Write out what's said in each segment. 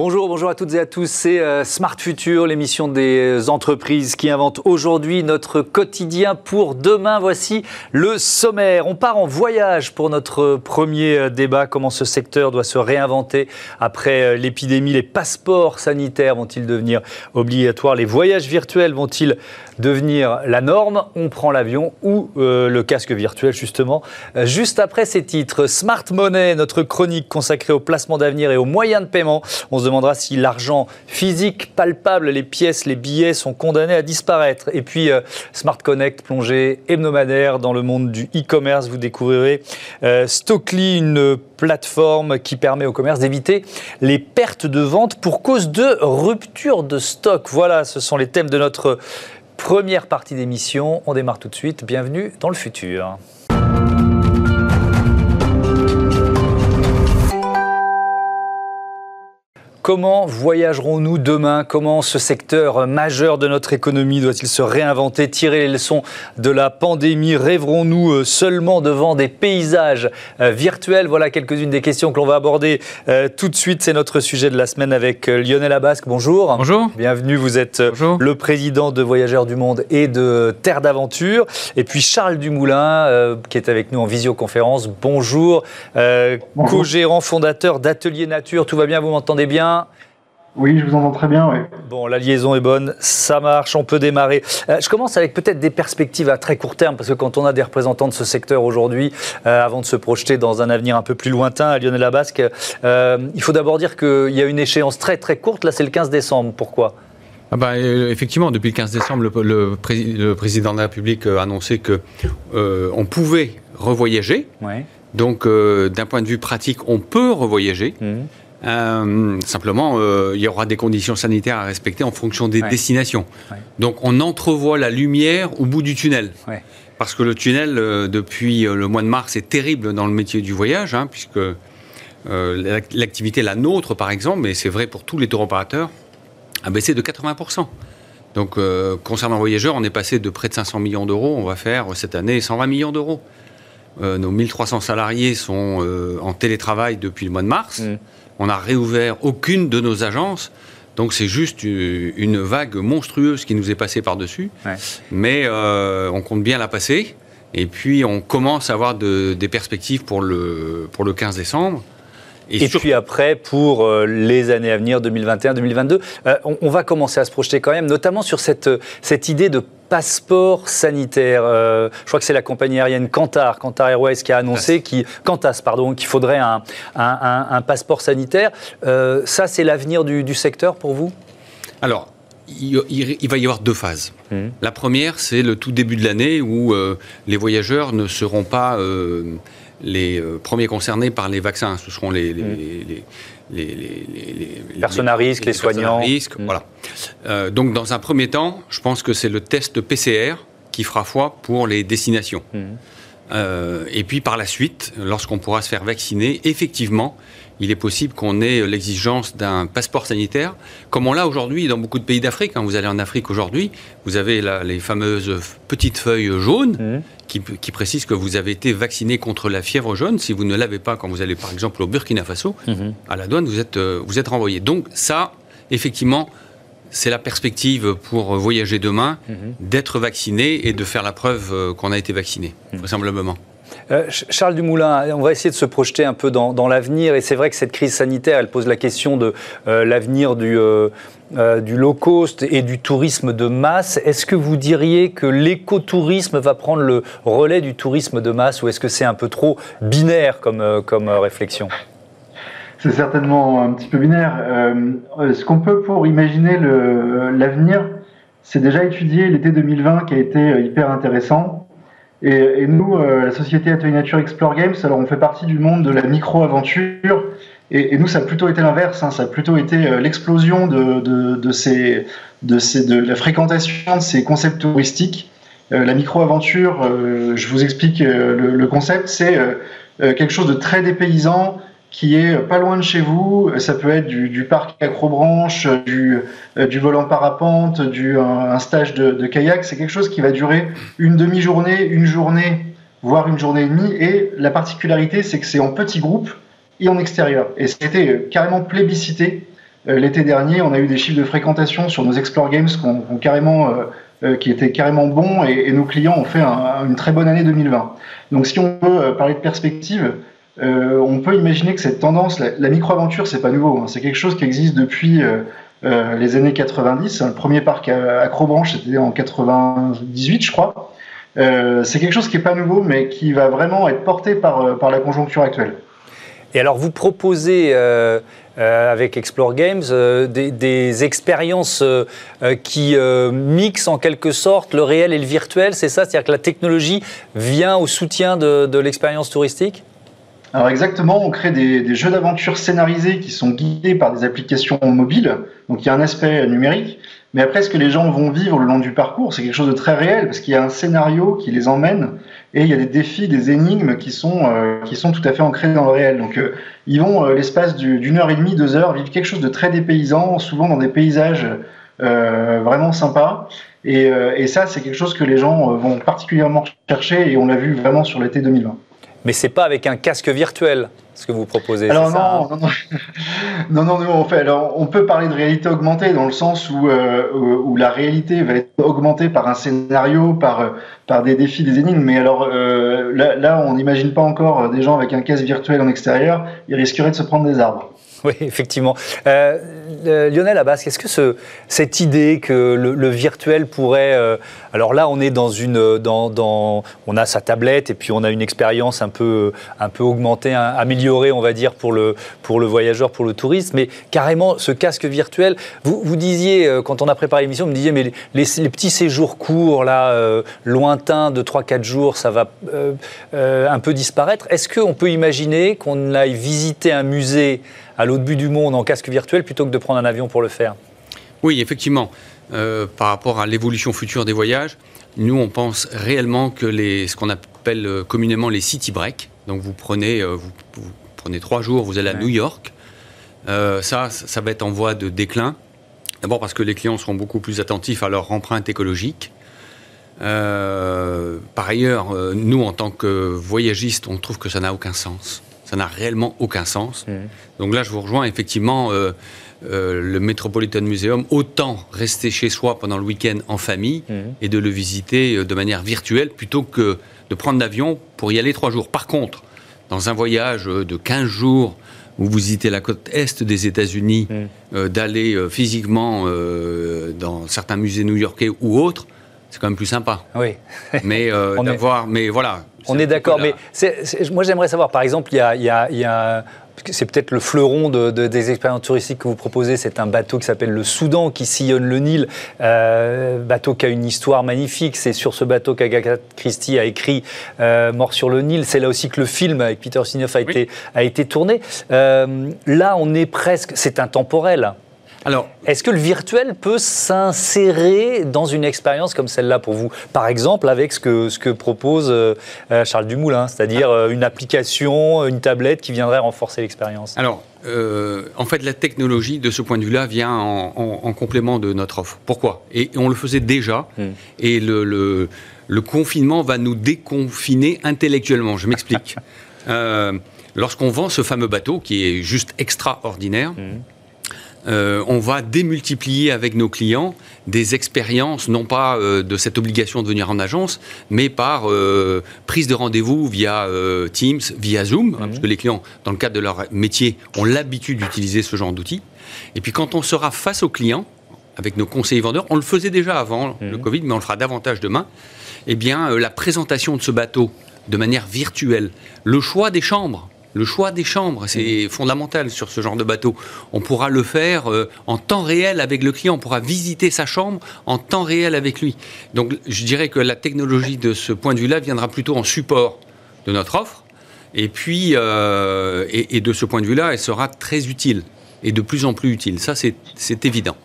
Bonjour, bonjour à toutes et à tous. C'est euh, Smart Future, l'émission des entreprises qui inventent aujourd'hui notre quotidien pour demain. Voici le sommaire. On part en voyage pour notre premier euh, débat. Comment ce secteur doit se réinventer après euh, l'épidémie? Les passeports sanitaires vont-ils devenir obligatoires? Les voyages virtuels vont-ils devenir la norme On prend l'avion ou le casque virtuel, justement. Juste après ces titres, Smart Money, notre chronique consacrée au placement d'avenir et aux moyens de paiement. On se demandera si l'argent physique, palpable, les pièces, les billets sont condamnés à disparaître. Et puis euh, Smart Connect, plongée hebdomadaire dans le monde du e-commerce. Vous découvrirez euh, Stockly, une plateforme qui permet au commerce d'éviter les pertes de vente pour cause de rupture de stock. Voilà, ce sont les thèmes de notre première partie d'émission. On démarre tout de suite. Bienvenue dans le futur. Comment voyagerons-nous demain? Comment ce secteur majeur de notre économie doit-il se réinventer, tirer les leçons de la pandémie? Rêverons-nous euh, seulement devant des paysages euh, virtuels? Voilà quelques-unes des questions que l'on va aborder euh, tout de suite. C'est notre sujet de la semaine avec Lionel Abasque. Bonjour. Bonjour. Bienvenue. Vous êtes le président de Voyageurs du Monde et de Terre d'Aventure. Et puis Charles Dumoulin, qui est avec nous en visioconférence. Bonjour. Bonjour. Co-gérant fondateur d'Atelier Nature. Tout va bien? Vous m'entendez bien? Oui, je vous entends très bien. Oui. Bon, la liaison est bonne, ça marche, on peut démarrer. Euh, je commence avec peut-être des perspectives à très court terme, parce que quand on a des représentants de ce secteur aujourd'hui, euh, avant de se projeter dans un avenir un peu plus lointain, à Lionel Labasque, euh, il faut d'abord dire qu'il y a une échéance très très courte. Là, c'est le 15 décembre. Pourquoi? Ah bah, effectivement, depuis le 15 décembre, le, président de la République a annoncé que on pouvait revoyager. Ouais. Donc, d'un point de vue pratique, on peut revoyager. Mmh. Euh, simplement, euh, il y aura des conditions sanitaires à respecter en fonction des destinations. Donc, on entrevoit la lumière au bout du tunnel. Parce que le tunnel, euh, depuis le mois de mars, est terrible dans le métier du voyage, hein, puisque l'activité, la nôtre par exemple, mais c'est vrai pour tous les tour opérateurs, a baissé de 80%. Donc, concernant les voyageurs, on est passé de près de 500 millions d'euros, on va faire cette année 120 millions d'euros. nos 1300 salariés sont en télétravail depuis le mois de mars. Mmh on n'a réouvert aucune de nos agences. Donc c'est juste une vague monstrueuse qui nous est passée par-dessus. Mais euh, on compte bien la passer. Et puis on commence à avoir des perspectives pour le, pour le 15 décembre. Et, puis après, pour euh, les années à venir, 2021-2022, euh, on, va commencer à se projeter quand même, notamment sur cette, cette idée de passeport sanitaire. Euh, je crois que c'est la compagnie aérienne Qatar, Qatar Airways, qui a annoncé, qui, Qantas, pardon, qu'il faudrait un, un, passeport sanitaire. ça, c'est l'avenir du, secteur pour vous? Alors, il, va y avoir deux phases. Mmh. La première, c'est le tout début de l'année où les voyageurs ne seront pas les euh, premiers concernés par les vaccins. Ce seront les, les, les, personnes à risque, les, soignants. risque, mm. voilà. Euh, donc, dans un premier temps, je pense que c'est le test PCR qui fera foi pour les destinations. Mm. Euh, et puis, par la suite, lorsqu'on pourra se faire vacciner, effectivement, il est possible qu'on ait l'exigence d'un passeport sanitaire, comme on l'a aujourd'hui dans beaucoup de pays d'Afrique. Quand hein. vous allez en Afrique aujourd'hui, vous avez les fameuses petites feuilles jaunes mmh. qui, précisent que vous avez été vacciné contre la fièvre jaune. Si vous ne l'avez pas quand vous allez par exemple au Burkina Faso, mmh. à la douane, vous êtes, euh, vous êtes renvoyé. Donc ça, effectivement, c'est la perspective pour voyager demain, mmh. d'être vacciné et de faire la preuve euh, qu'on a été vacciné, vraisemblablement. Euh, Charles Dumoulin, on va essayer de se projeter un peu dans, l'avenir. Et c'est vrai que cette crise sanitaire, elle pose la question de euh, l'avenir du, euh, du low cost et du tourisme de masse. Est-ce que vous diriez que l'écotourisme va prendre le relais du tourisme de masse ou est-ce que c'est un peu trop binaire comme, comme réflexion? C'est certainement un petit peu binaire. ce qu'on peut pour imaginer l'avenir, c'est déjà étudier l'été 2020 qui a été hyper intéressant. Et, nous, euh, la société Atelier Nature Explore Games, alors on fait partie du monde de la micro-aventure. Et, nous, ça a plutôt été l'inverse. Hein. ça a plutôt été euh, l'explosion de, ces, de, ces, de la fréquentation de ces concepts touristiques. Euh, la micro-aventure, je vous explique le concept, c'est quelque chose de très dépaysant qui est pas loin de chez vous. Ça peut être du, parc acrobranche, du, euh, du vol en parapente, du, un, stage de, kayak. C'est quelque chose qui va durer une demi-journée, une journée, voire une journée et demie. Et la particularité, c'est que c'est en petits groupes et en extérieur. Et c'était carrément plébiscité l'été dernier, on a eu des chiffres de fréquentation sur nos Explore Games qui étaient carrément bons et, nos clients ont fait une très bonne année 2020. Donc si on veut parler de perspective, on peut imaginer que cette tendance, la, micro-aventure, c'est pas nouveau, hein. c'est quelque chose qui existe depuis les années 90. Le premier parc Acrobranche, c'était en 98, je crois. Euh, c'est quelque chose qui n'est pas nouveau, mais qui va vraiment être porté par, euh, la conjoncture actuelle. Et alors, vous proposez euh, avec Explore Games des, expériences qui mixent en quelque sorte le réel et le virtuel, c'est ça? C'est-à-dire que la technologie vient au soutien de, l'expérience touristique? Alors exactement, on crée des, jeux d'aventure scénarisés qui sont guidés par des applications mobiles. Donc il y a un aspect numérique, mais après, ce que les gens vont vivre le long du parcours, c'est quelque chose de très réel, parce qu'il y a un scénario qui les emmène, et il y a des défis, des énigmes qui sont, euh, qui sont tout à fait ancrés dans le réel. Donc, euh, ils vont, euh, l'espace d'une heure et demie, deux heures, vivre quelque chose de très dépaysant, souvent dans des paysages vraiment sympas. Et, et ça, c'est quelque chose que les gens vont particulièrement chercher, et on l'a vu vraiment sur l'été 2020. Mais c'est pas avec un casque virtuel ce que vous proposez. Alors non, non, non, non, non, fait, alors, on peut parler de réalité augmentée dans le sens où, euh, où la réalité va être augmentée par un scénario, par, par des défis, des énigmes. Mais alors euh, là, là, on n'imagine pas encore des gens avec un casque virtuel en extérieur, ils risqueraient de se prendre des arbres. Oui, effectivement. Euh, euh, Lionel Abbas, est-ce que ce, cette idée que le, virtuel pourrait... Euh, alors là, on est dans une... On a sa tablette et puis on a une expérience un peu, un peu augmentée, améliorée, on va dire, pour le, pour le voyageur, pour le touriste. Mais carrément, ce casque virtuel, vous, disiez, quand on a préparé l'émission, vous me disiez, mais les, les, petits séjours courts, là, lointains, de 3-4 jours, ça va un peu disparaître. Est-ce qu'on peut imaginer qu'on aille visiter un musée à l'autre bout du monde en casque virtuel plutôt que de prendre un avion pour le faire. Oui, effectivement. Euh, par rapport à l'évolution future des voyages, nous, on pense réellement que les, ce qu'on appelle euh, communément les city breaks, donc vous prenez, euh, vous, prenez trois jours, vous allez à New York, ça, ça va être en voie de déclin. D'abord parce que les clients seront beaucoup plus attentifs à leur empreinte écologique. par ailleurs, nous, en tant que voyagistes, on trouve que ça n'a aucun sens. Ça n'a réellement aucun sens. Mmh. Donc là, je vous rejoins effectivement. Euh, euh, le Metropolitan Museum, autant rester chez soi pendant le week-end en famille mmh. et de le visiter euh, de manière virtuelle plutôt que de prendre l'avion pour y aller trois jours. Par contre, dans un voyage de 15 jours où vous visitez la côte est des États-Unis, mmh. d'aller physiquement dans certains musées new-yorkais ou autres, c'est quand même plus sympa. Oui. mais d'avoir, mais voilà, on est d'accord, mais moi j'aimerais savoir, par exemple, il y a, c'est peut-être le fleuron des expériences touristiques que vous proposez, c'est un bateau qui s'appelle le Soudan, qui sillonne le Nil, euh, bateau qui a une histoire magnifique. C'est sur ce bateau qu'Agatha Christie a écrit euh, Mort sur le Nil. C'est là aussi que le film avec Peter Ustinov a, été, a été tourné. Euh, là, on est presque, c'est intemporel. Alors, est-ce que le virtuel peut s'insérer dans une expérience comme celle-là pour vous? Par exemple, avec ce que, ce que propose euh, euh, Charles Dumoulin, c'est-à-dire euh, une application, une tablette qui viendrait renforcer l'expérience Alors, en fait, la technologie, de ce point de vue-là, vient en, complément de notre offre. Pourquoi? Et on le faisait déjà, hmm. et le, le, confinement va nous déconfiner intellectuellement. Je m'explique. Lorsqu'on vend ce fameux bateau, qui est juste extraordinaire, hmm. Euh, on va démultiplier avec nos clients des expériences, non pas euh, de cette obligation de venir en agence, mais par euh, prise de rendez-vous via Teams, via Zoom, hein, mhm. parce que les clients, dans le cadre de leur métier, ont l'habitude d'utiliser ce genre d'outils. Et puis quand on sera face aux clients, avec nos conseillers vendeurs, on le faisait déjà avant le mhm. Covid, mais on le fera davantage demain, eh bien, la présentation de ce bateau de manière virtuelle, le choix des chambres, le choix des chambres, c'est mm. fondamental sur ce genre de bateau. On pourra le faire euh, en temps réel avec le client, on pourra visiter sa chambre en temps réel avec lui. Donc je dirais que la technologie de ce point de vue-là viendra plutôt en support de notre offre. Et puis, euh, et de ce point de vue-là, elle sera très utile et de plus en plus utile. Ça, c'est évident.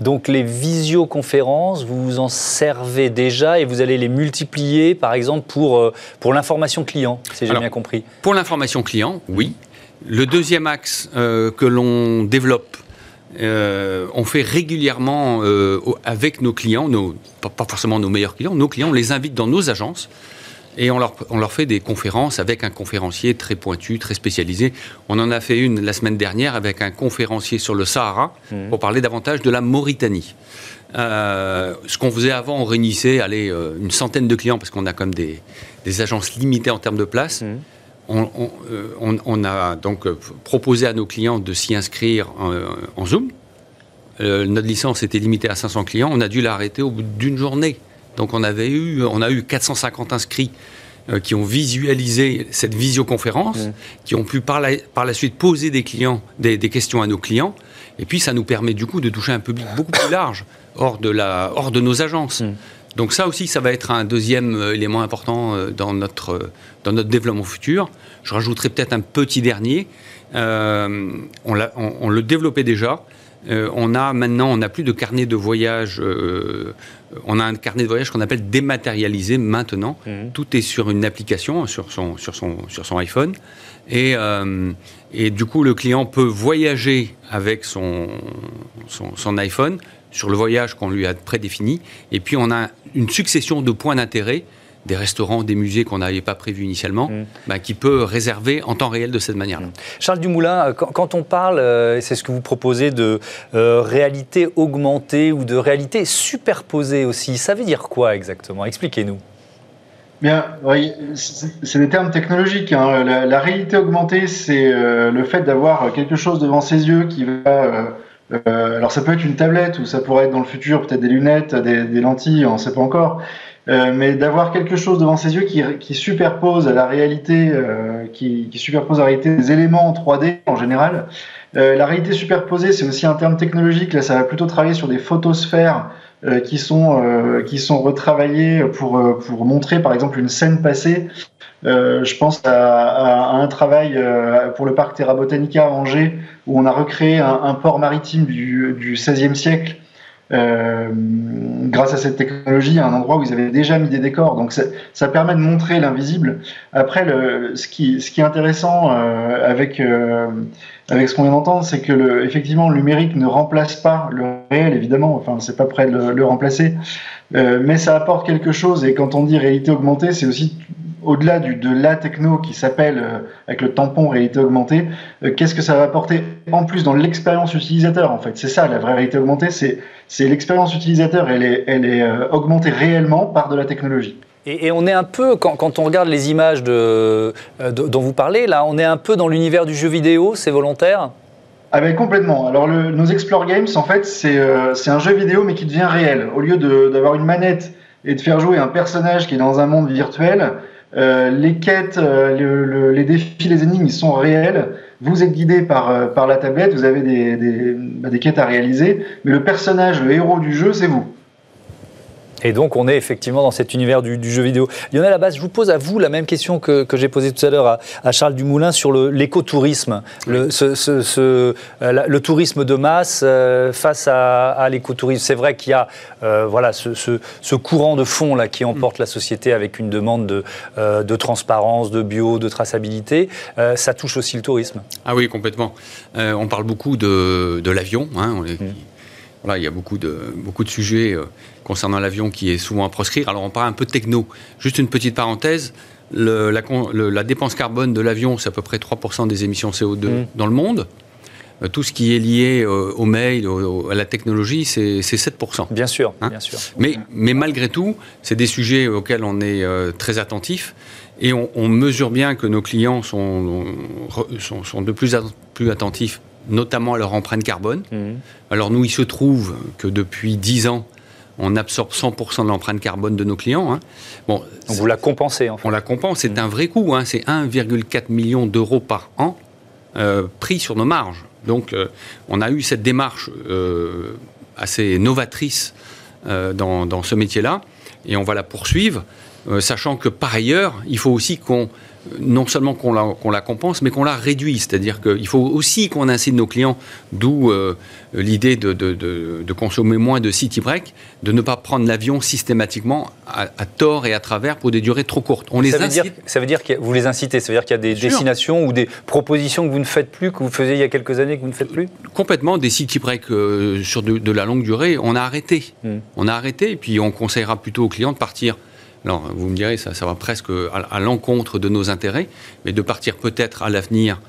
Donc les visioconférences, vous vous en servez déjà et vous allez les multiplier, par exemple, pour, euh, pour l'information client, si j'ai bien compris. Pour l'information client, oui. Le deuxième axe euh, que l'on développe, euh, on fait régulièrement avec nos clients, nos, pas forcément nos meilleurs clients, nos clients, on les invite dans nos agences et on leur, on leur fait des conférences avec un conférencier très pointu, très spécialisé. On en a fait une la semaine dernière avec un conférencier sur le Sahara mmh. pour parler davantage de la Mauritanie. Euh, ce qu'on faisait avant, on réunissait allez, euh, une centaine de clients parce qu'on a comme des, des agences limitées en termes de place. Mmh. Euh, on, on, a donc proposé à nos clients de s'y inscrire en, Zoom. notre licence était limitée à 500 clients. On a dû l'arrêter au bout d'une journée. Donc on, avait eu, on a eu 450 inscrits qui ont visualisé cette visioconférence, mmh. qui ont pu par la, par la suite poser des, clients, des, des questions à nos clients. Et puis ça nous permet du coup de toucher un public beaucoup plus large hors de, la, hors de nos agences. Donc ça aussi, ça va être un deuxième euh, élément important euh, dans notre, euh, dans notre développement futur. Je rajouterai peut-être un petit dernier. on, on, le développait déjà. On a maintenant, on n'a plus de carnet de voyage. on a un carnet de voyage qu'on appelle dématérialisé maintenant. Mm. Tout est sur une application, sur son, sur son, sur son iPhone. Et, et du coup, le client peut voyager avec son, son, son iPhone sur le voyage qu'on lui a prédéfini. Et puis on a une succession de points d'intérêt des restaurants, des musées qu'on n'avait pas prévus initialement, mm. bah, qui peut réserver en temps réel de cette manière-là. Mm. Charles Dumoulin, euh, quand, on parle, euh, c'est ce que vous proposez, de euh, réalité augmentée ou de réalité superposée aussi, ça veut dire quoi exactement? Expliquez-nous. Bien, oui, c'est des termes technologiques. Hein. La, réalité augmentée, c'est le fait d'avoir quelque chose devant ses yeux qui va euh, alors ça peut être une tablette ou ça pourrait être dans le futur peut-être des lunettes, des, lentilles, on ne sait pas encore. Euh, mais d'avoir quelque chose devant ses yeux qui, superpose la réalité, euh, qui, superpose la réalité des éléments en 3D en général. Euh, la réalité superposée, c'est aussi un terme technologique. Là, ça va plutôt travailler sur des photosphères qui sont qui sont retravaillées pour pour montrer par exemple une scène passée je pense à, un travail pour le parc Terra Botanica à Angers, où on a recréé un, port maritime du, du XVIe siècle grâce à cette technologie, à un endroit où ils avaient déjà mis des décors. Donc ça, permet de montrer l'invisible. Après, le, ce, qui, est intéressant euh, avec, euh, avec ce qu'on vient d'entendre, c'est que le, effectivement, le numérique ne remplace pas le réel, évidemment. Enfin, c'est pas prêt de le remplacer. mais ça apporte quelque chose. Et quand on dit réalité augmentée, c'est aussi au-delà de la techno qui s'appelle, euh, avec le tampon réalité augmentée, euh, qu'est-ce que ça va apporter en plus dans l'expérience utilisateur en fait? C'est ça la vraie réalité augmentée, c'est l'expérience utilisateur, elle est, elle est euh, augmentée réellement par de la technologie. Et, on est un peu, quand, on regarde les images de, dont vous parlez, là, on est un peu dans l'univers du jeu vidéo, c'est volontaire? Ah ben complètement. Alors le, nos Explore Games, en fait, c'est un jeu vidéo mais qui devient réel. Au lieu d'avoir une manette et de faire jouer un personnage qui est dans un monde virtuel, euh, les quêtes, euh, les défis, les énigmes, ils sont réels. Vous êtes guidé par, euh, par la tablette, vous avez des, des, bah, des quêtes à réaliser, mais le personnage, le héros du jeu, c'est vous. Et donc, on est effectivement dans cet univers du, jeu vidéo. Lionel base je vous pose à vous la même question que, j'ai posée tout à l'heure à, Charles Dumoulin sur l'écotourisme, le, ce, euh, le, tourisme de masse euh, face à, l'écotourisme. C'est vrai qu'il y a euh, voilà, ce, courant de fond là, qui emporte la société avec une demande de, de transparence, de bio, de traçabilité. ça touche aussi le tourisme. Ah oui, complètement. on parle beaucoup de, de l'avion. Hein, mm. Voilà, il y a beaucoup de, beaucoup de sujets concernant l'avion qui est souvent à proscrire. Alors on parle un peu de techno. Juste une petite parenthèse. la, la, dépense carbone de l'avion, c'est à peu près 3% des émissions CO2 mmh. dans le monde. Euh, tout ce qui est lié au, mail, à la technologie, c'est 7%. Bien sûr, hein bien sûr. Mais, mais, malgré tout, c'est des sujets auxquels on est euh, très attentif et on, on, mesure bien que nos clients sont, sont, sont de plus, en plus attentifs, notamment à leur empreinte carbone. Mmh. Alors nous, il se trouve que depuis 10 ans, on absorbe 100% de l'empreinte carbone de nos clients. Hein. Bon, vous la compensez en fait. On la compense, c'est un vrai coût, hein. c'est 1,4 million d'euros par an euh, pris sur nos marges. Donc euh, on a eu cette démarche euh, assez novatrice dans, dans, ce métier-là et on va la poursuivre, sachant que par ailleurs, il faut aussi qu'on non seulement qu'on la, compense, mais qu'on la réduit. C'est-à-dire qu'il faut aussi qu'on incite nos clients, d'où euh, l'idée de, consommer moins de city break, de ne pas prendre l'avion systématiquement à, tort et à travers pour des durées trop courtes. On les ça, veut dire, ça veut dire que vous les incitez, ça veut dire qu'il y a des destinations ou des propositions que vous ne faites plus, que vous faisiez il y a quelques années que vous ne faites plus? Complètement, des city break euh, sur de, la longue durée, on a arrêté. Hmm. On a arrêté et puis on conseillera plutôt aux clients de partir Alors, vous me direz, ça, ça va presque à, l'encontre de nos intérêts, mais de partir peut-être à l'avenir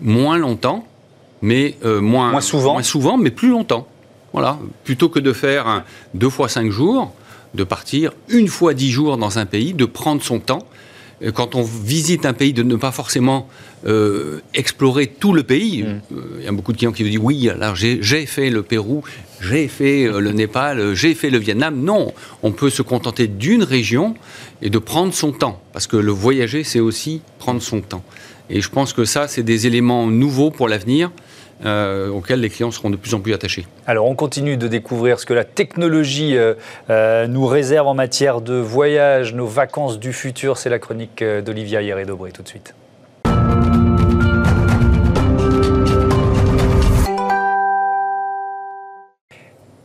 moins longtemps, mais euh, moins, souvent. moins souvent, mais plus longtemps. Voilà, plutôt que de faire deux fois cinq jours, de partir une fois dix jours dans un pays, de prendre son temps. Quand on visite un pays, de ne pas forcément euh, explorer tout le pays. Mm. Euh, il y a beaucoup de clients qui vous disent oui, alors j'ai fait le Pérou, j'ai fait euh, le Népal, j'ai fait le Vietnam. Non, on peut se contenter d'une région et de prendre son temps, parce que le voyager, c'est aussi prendre son temps. Et je pense que ça, c'est des éléments nouveaux pour l'avenir. Euh, auxquels les clients seront de plus en plus attachés. Alors on continue de découvrir ce que la technologie euh, euh, nous réserve en matière de voyage, nos vacances du futur. C'est la chronique d'Olivia Hieré-Dobré tout de suite.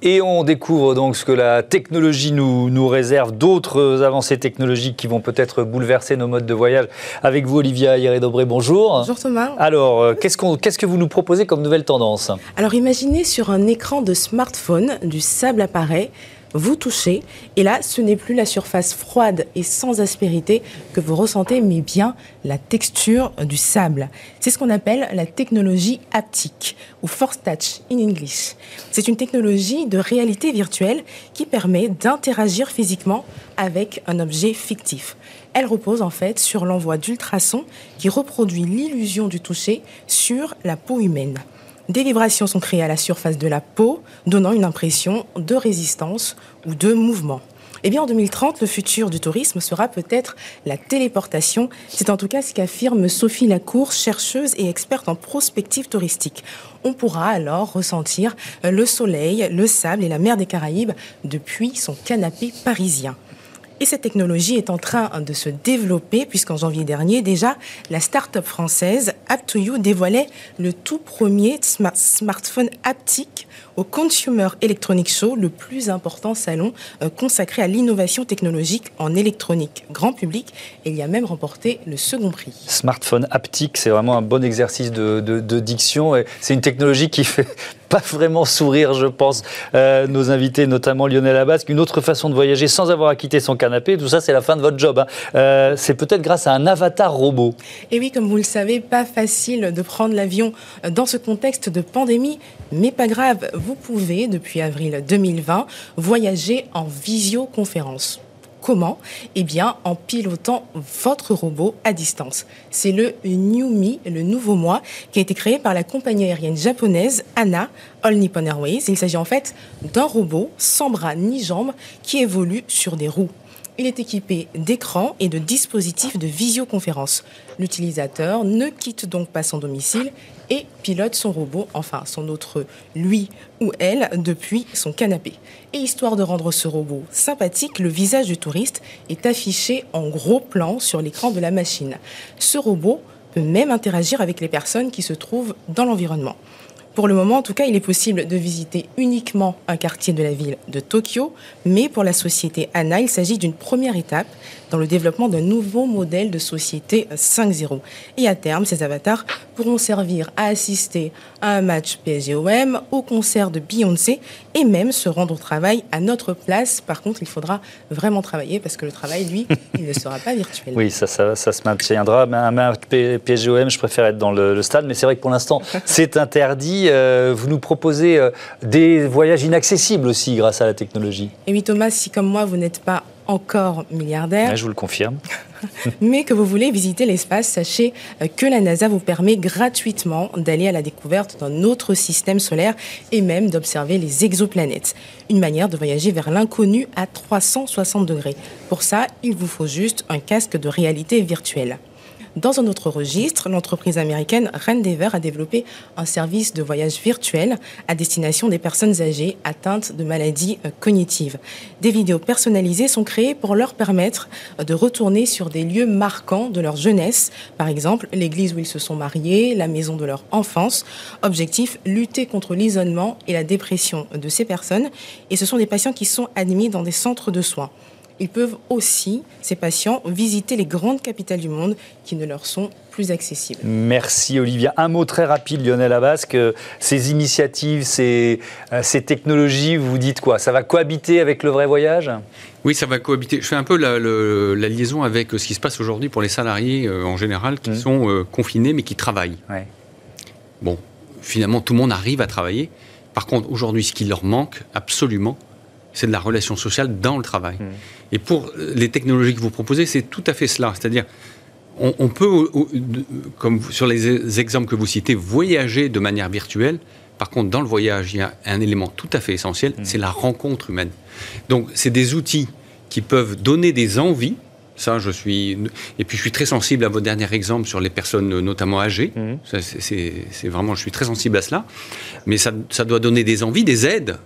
Et on découvre donc ce que la technologie nous, nous réserve, d'autres avancées technologiques qui vont peut-être bouleverser nos modes de voyage. Avec vous, Olivia Hieré-Dobré, bonjour. Bonjour Thomas. Alors, euh, qu'est-ce que vous nous proposez comme nouvelle tendance? Alors, imaginez sur un écran de smartphone, du sable apparaît vous touchez, et là, ce n'est plus la surface froide et sans aspérité que vous ressentez, mais bien la texture du sable. C'est ce qu'on appelle la technologie haptique, ou Force Touch in English. C'est une technologie de réalité virtuelle qui permet d'interagir physiquement avec un objet fictif. Elle repose en fait sur l'envoi d'ultrasons qui reproduit l'illusion du toucher sur la peau humaine. Des vibrations sont créées à la surface de la peau, donnant une impression de résistance ou de mouvement. Eh bien, en 2030, le futur du tourisme sera peut-être la téléportation. C'est en tout cas ce qu'affirme Sophie Lacour, chercheuse et experte en prospective touristique. On pourra alors ressentir le soleil, le sable et la mer des Caraïbes depuis son canapé parisien. Et cette technologie est en train de se développer puisqu'en janvier dernier, déjà, la start-up française App2You dévoilait le tout premier smartphone haptique au Consumer Electronics Show, le plus important salon euh, consacré à l'innovation technologique en électronique grand public. Il y a même remporté le second prix. Smartphone haptique, c'est vraiment un bon exercice de diction. C'est une technologie qui fait pas vraiment sourire, je pense, euh, nos invités, notamment Lionel Abasque. Une autre façon de voyager sans avoir à quitter son canapé, tout ça, c'est la fin de votre job. Hein. Euh, c'est peut-être grâce à un avatar robot. Et oui, comme vous le savez, pas facile de prendre l'avion dans ce contexte de pandémie, mais pas grave, vous pouvez, depuis avril 2020, voyager en visioconférence. Comment Eh bien, en pilotant votre robot à distance. C'est le New Me, le nouveau moi, qui a été créé par la compagnie aérienne japonaise ANA, All Nippon Airways. Il s'agit en fait d'un robot sans bras ni jambes qui évolue sur des roues. Il est équipé d'écrans et de dispositifs de visioconférence. L'utilisateur ne quitte donc pas son domicile et pilote son robot, enfin son autre lui ou elle, depuis son canapé. Et histoire de rendre ce robot sympathique, le visage du touriste est affiché en gros plan sur l'écran de la machine. Ce robot peut même interagir avec les personnes qui se trouvent dans l'environnement. Pour le moment, en tout cas, il est possible de visiter uniquement un quartier de la ville de Tokyo, mais pour la société ANA, il s'agit d'une première étape dans le développement d'un nouveau modèle de société 5.0. Et à terme, ces avatars pourront servir à assister à un match PSGOM, au concert de Beyoncé et même se rendre au travail à notre place. Par contre, il faudra vraiment travailler parce que le travail, lui, il ne sera pas virtuel. Oui, ça, ça, ça se maintiendra. Un match PSGOM, je préfère être dans le, stade, mais c'est vrai que pour l'instant, c'est interdit. Euh, vous nous proposez euh, des voyages inaccessibles aussi grâce à la technologie. Et oui, Thomas, si comme moi, vous n'êtes pas encore milliardaire. je vous le confirme. mais que vous voulez visiter l'espace, sachez euh, que la NASA vous permet gratuitement d'aller à la découverte d'un autre système solaire et même d'observer les exoplanètes. Une manière de voyager vers l'inconnu à 360 degrés. Pour ça, il vous faut juste un casque de réalité virtuelle. Dans un autre registre, l'entreprise américaine Rendever a développé un service de voyage virtuel à destination des personnes âgées atteintes de maladies euh, cognitives. Des vidéos personnalisées sont créées pour leur permettre euh, de retourner sur des lieux marquants de leur jeunesse, par exemple l'église où ils se sont mariés, la maison de leur enfance. Objectif, lutter contre l'isolement et la dépression de ces personnes. Et ce sont des patients qui sont admis dans des centres de soins. Ils peuvent aussi, ces patients, visiter les grandes capitales du monde qui ne leur sont plus accessibles. Merci Olivia. Un mot très rapide, Lionel Abasque. Ces initiatives, ces, euh, ces technologies, vous dites quoi? Ça va cohabiter avec le vrai voyage? Oui, ça va cohabiter. Je fais un peu la, liaison avec ce qui se passe aujourd'hui pour les salariés euh, en général qui mmh. sont euh, confinés mais qui travaillent. Bon, finalement, tout le monde arrive à travailler. Par contre, aujourd'hui, ce qui leur manque absolument, c'est de la relation sociale dans le travail. Mmh. Et pour les technologies que vous proposez, c'est tout à fait cela. C'est-à-dire, on, peut, comme sur les exemples que vous citez, voyager de manière virtuelle. Par contre, dans le voyage, il y a un élément tout à fait essentiel, mmh. c'est la rencontre humaine. Donc, c'est des outils qui peuvent donner des envies ça, je suis. Et puis, je suis très sensible à vos derniers exemples sur les personnes, notamment âgées. Mhm. C'est vraiment, je suis très sensible à cela. Mais ça, doit donner des envies, des aides,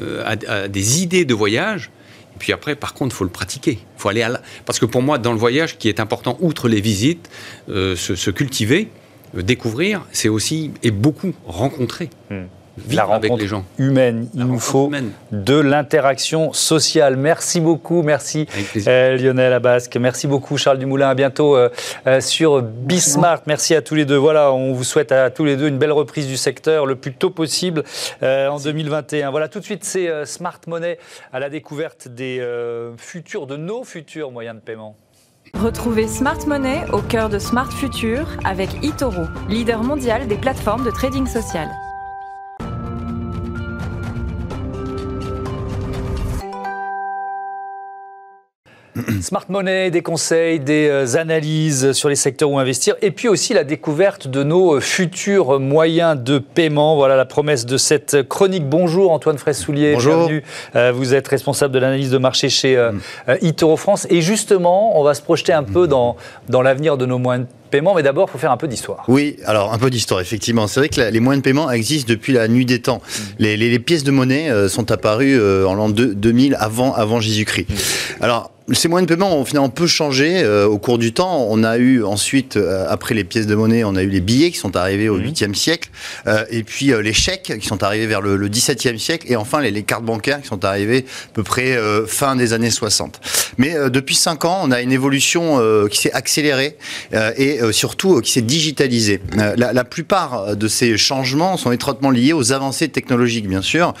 euh, à, des idées de voyage. Et puis après, par contre, il faut le pratiquer. faut aller à Parce que pour moi, dans le voyage, qui est important, outre les visites, euh, se, cultiver, euh, découvrir, c'est aussi et beaucoup rencontrer. Mhm la rencontre avec les gens. humaine. Il nous faut de l'interaction sociale. Merci beaucoup, merci euh, Lionel Abasque. Merci beaucoup Charles Dumoulin. À bientôt euh, euh, sur Bismart. Merci à tous les deux. Voilà, on vous souhaite à tous les deux une belle reprise du secteur le plus tôt possible en 2021. Voilà, tout de suite c'est Smart Money à la découverte des futurs, de nos futurs moyens de paiement. Retrouvez Smart Money au cœur de Smart Future avec eToro, leader mondial des plateformes de trading social. Smart Money, des conseils, des euh, analyses sur les secteurs où investir, et puis aussi la découverte de nos euh, futurs moyens de paiement. Voilà la promesse de cette chronique. Bonjour Antoine Fraissoulier, Bonjour. bienvenue. Euh, vous êtes responsable de l'analyse de marché chez eToro France. Et justement, on va se projeter un peu dans, dans l'avenir de nos moyens de paiement, mais d'abord, il faut faire un peu d'histoire. Oui, alors un peu d'histoire, effectivement. C'est vrai que les moyens de paiement existent depuis la nuit des temps. Mm. Les, pièces de monnaie sont apparues en l'an 2000, avant, avant Jésus-Christ. Mm. Alors, ces moyens de paiement ont finalement peu changé euh, au cours du temps. On a eu ensuite, euh, après les pièces de monnaie, on a eu les billets qui sont arrivés au 8e mhm. siècle, euh, et puis les chèques qui sont arrivés vers le, le 17e siècle, et enfin les, les, cartes bancaires qui sont arrivées à peu près fin des années 60. Mais depuis 5 ans, on a une évolution qui s'est accélérée et surtout qui s'est digitalisée. La, la, plupart de ces changements sont étroitement liés aux avancées technologiques, bien sûr.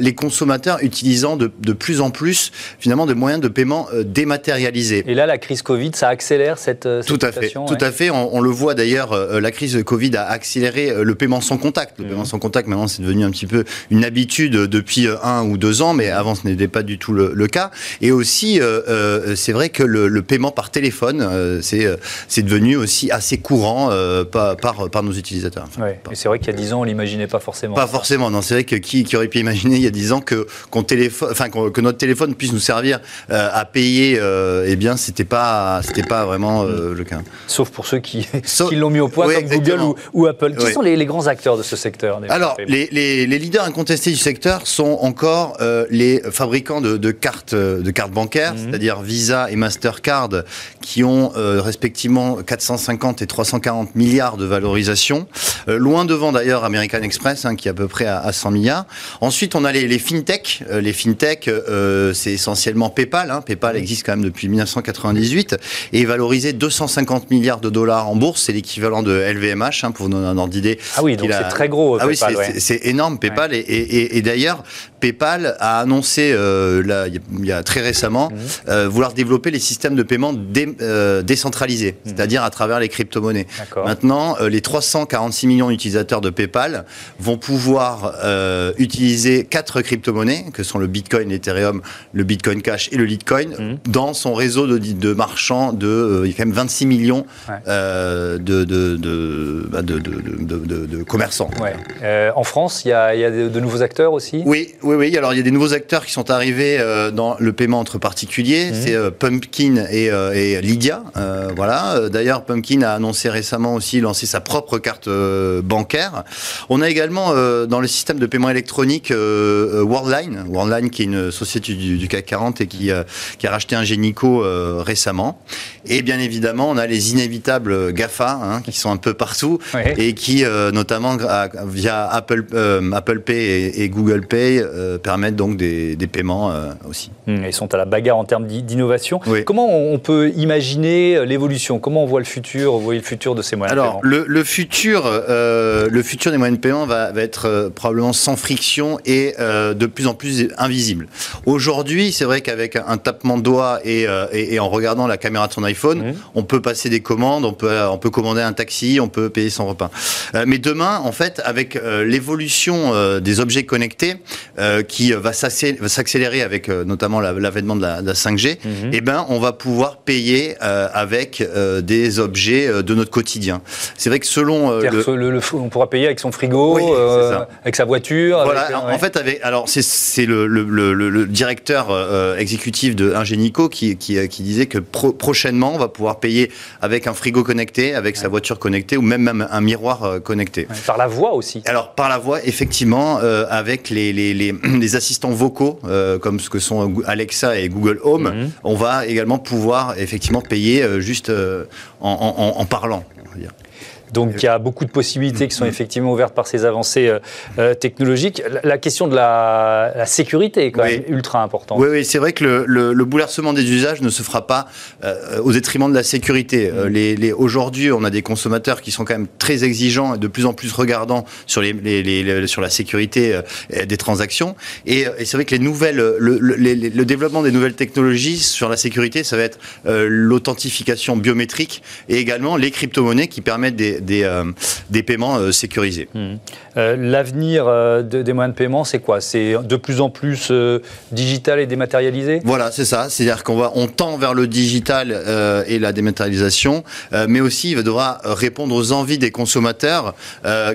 les consommateurs utilisant de, de, plus en plus finalement de moyens de paiement dématérialisé. Et là, la crise Covid, ça accélère cette, cette Tout à fait. Tout à fait. On, le voit d'ailleurs, euh, la crise Covid a accéléré euh, le paiement sans contact. Le mmh. paiement sans contact, maintenant, c'est devenu un petit peu une habitude depuis euh, un ou deux ans, mais avant, ce n'était pas du tout le, cas. Et aussi, c'est vrai que le, paiement par téléphone, c'est c'est devenu aussi assez courant par, par, nos utilisateurs. Et c'est vrai qu'il y a dix ans, on l'imaginait pas forcément. Pas forcément. Non, c'est vrai que qui, qui, aurait pu imaginer il y a dix ans que qu'on téléphone, enfin que notre téléphone puisse nous servir à payer euh, eh bien, c'était pas, c'était pas vraiment euh, le cas. Sauf pour ceux qui, qui l'ont mis au point, comme Google ou, Apple. Qui sont les, grands acteurs de ce secteur Alors, les, les, leaders incontestés du secteur sont encore euh, les fabricants de, cartes, de cartes bancaires, mhm. c'est-à-dire Visa et Mastercard, qui ont respectivement 450 et 340 milliards de valorisation. loin devant d'ailleurs American Express, hein, qui est à peu près à, 100 milliards. Ensuite, on a les, les fintech. les fintech, c'est essentiellement PayPal. Hein. PayPal existe quand même depuis 1998 et est valorisé 250 milliards de dollars en bourse. C'est l'équivalent de LVMH, hein, pour vous donner un ordre d'idée. Ah oui, donc c'est très gros. Ah oui, c'est énorme, PayPal. Et, d'ailleurs, PayPal a annoncé euh, là, il y a très récemment mhm. euh, vouloir développer les systèmes de paiement euh, décentralisés, mhm. c'est-à-dire à travers les crypto-monnaies. Maintenant, les 346 millions d'utilisateurs de PayPal vont pouvoir utiliser quatre crypto-monnaies, que sont le Bitcoin, l'Ethereum, le Bitcoin Cash et le Litecoin, mhm. dans son réseau de, de marchands de, il y a quand même 26 millions de, de, de, de, commerçants. en France, il y a, il y a de, nouveaux acteurs aussi? Oui, oui oui, oui. Alors, il y a des nouveaux acteurs qui sont arrivés euh, dans le paiement entre particuliers. Mhm. C'est euh, Pumpkin et, euh, et Lydia. voilà. D'ailleurs, Pumpkin a annoncé récemment aussi lancer sa propre carte bancaire. On a également dans le système de paiement électronique Worldline. Worldline, qui est une société du, CAC 40 et qui, qui a racheté un Génico récemment. Et bien évidemment, on a les inévitables GAFA, hein, qui sont un peu partout et qui, notamment via Apple, Apple Pay et, et Google Pay, permettre donc des, paiements aussi. Mmh, ils sont à la bagarre en termes d'innovation. Comment on peut imaginer l'évolution? Comment on voit le futur Vous voyez le futur de ces moyens Alors, de paiement? le, futur, le futur des moyens de paiement va, va être probablement sans friction et de plus en plus invisible. Aujourd'hui, c'est vrai qu'avec un tapement de doigts et, et, en regardant la caméra de son iPhone, mmh. on peut passer des commandes, on peut, on peut commander un taxi, on peut payer son repas. mais demain, en fait, avec l'évolution des objets connectés qui va s'accélérer avec notamment l'avènement de, la, 5G, mhm. eh ben, on va pouvoir payer avec des objets de notre quotidien. C'est vrai que selon le, on pourra payer avec son frigo, avec sa voiture. Voilà. en fait, avec, alors c'est le, directeur exécutif de Ingenico qui, qui, qui disait que prochainement, on va pouvoir payer avec un frigo connecté, avec sa voiture connectée ou même, même un miroir connecté. Par la voix aussi. Alors, par la voix, effectivement, euh, avec les, les, les, assistants vocaux, euh, comme ce que sont Alexa et Google Home, mhm. on va également pouvoir effectivement payer euh, juste en, en, en, parlant. On va dire. Donc il y a beaucoup de possibilités qui sont effectivement ouvertes par ces avancées euh, euh, technologiques. La, question de la, sécurité est quand même ultra importante. Oui, oui c'est vrai que le, le, bouleversement des usages ne se fera pas euh, au détriment de la sécurité. Mm. Les, les, Aujourd'hui, on a des consommateurs qui sont quand même très exigeants et de plus en plus regardants sur, les, sur la sécurité des transactions. Et, et c'est vrai que les nouvelles, le, le, développement des nouvelles technologies sur la sécurité, ça va être l'authentification biométrique et également les crypto-monnaies qui permettent des, des, euh, des paiements euh, sécurisés. Mmh. Euh, l'avenir des moyens de paiement, c'est quoi? C'est de plus en plus digital et dématérialisé? Voilà, c'est ça. C'est-à-dire qu'on va, on tend vers le digital et la dématérialisation, mais aussi il devra répondre aux envies des consommateurs,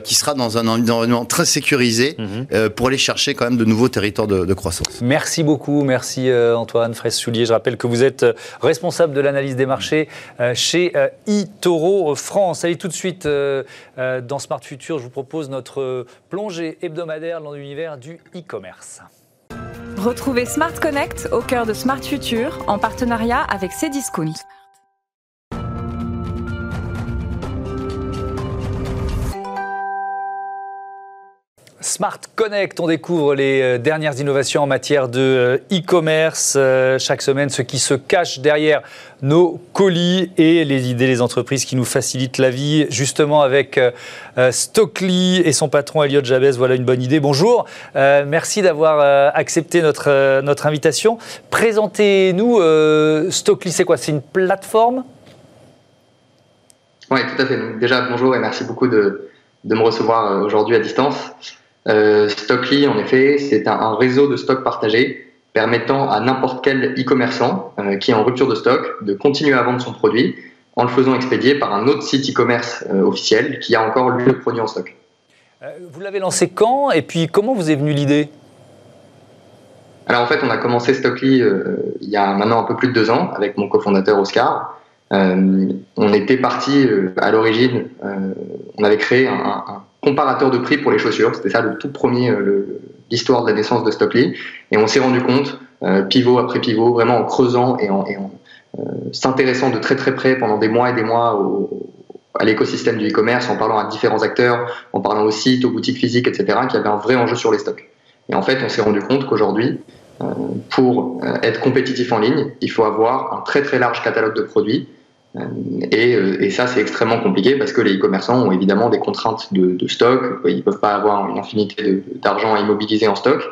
qui sera dans un environnement très sécurisé mmh. pour aller chercher quand même de nouveaux territoires de, croissance. Merci beaucoup, merci Antoine Fraisse-Soulier. Je rappelle que vous êtes responsable de l'analyse des marchés chez eToro France. Allez tout de suite euh, euh, dans Smart Future, je vous propose notre plongée hebdomadaire dans l'univers du e-commerce. Retrouvez Smart Connect au cœur de Smart Future en partenariat avec Cdiscount. Smart Connect, on découvre les euh, dernières innovations en matière de euh, e-commerce. Euh, chaque semaine, ce qui se cache derrière nos colis et les idées des entreprises qui nous facilitent la vie. Justement, avec Stockley et son patron Elliot Jabez, voilà une bonne idée. Bonjour, merci d'avoir accepté notre, invitation. Présentez-nous Stockley, c'est quoi? C'est une plateforme? Oui, tout à fait. déjà, bonjour et merci beaucoup de, de me recevoir aujourd'hui à distance. Euh, Stockly, en effet, c'est un, réseau de stock partagé permettant à n'importe quel e-commerçant euh, qui est en rupture de stock de continuer à vendre son produit en le faisant expédier par un autre site e-commerce euh, officiel qui a encore lui le produit en stock. vous l'avez lancé quand et puis comment vous est venue l'idée? Alors en fait, on a commencé Stockly il y a maintenant un peu plus de deux ans avec mon cofondateur Oscar. On était parti à l'origine, on avait créé un comparateur de prix pour les chaussures. C'était ça le tout premier, euh, l'histoire de la naissance de Stockly. Et on s'est rendu compte, euh, pivot après pivot, vraiment en creusant et en, euh, s'intéressant de très très près pendant des mois et des mois à l'écosystème du e-commerce, en parlant à différents acteurs, en parlant aux sites, aux boutiques physiques, etc., qu'il y avait un vrai enjeu sur les stocks. Et en fait, on s'est rendu compte qu'aujourd'hui, pour être compétitif en ligne, il faut avoir un très très large catalogue de produits euh, euh, et, ça, c'est extrêmement compliqué parce que les e-commerçants ont évidemment des contraintes de, stock. Ils ne peuvent pas avoir une infinité d'argent à immobiliser en stock.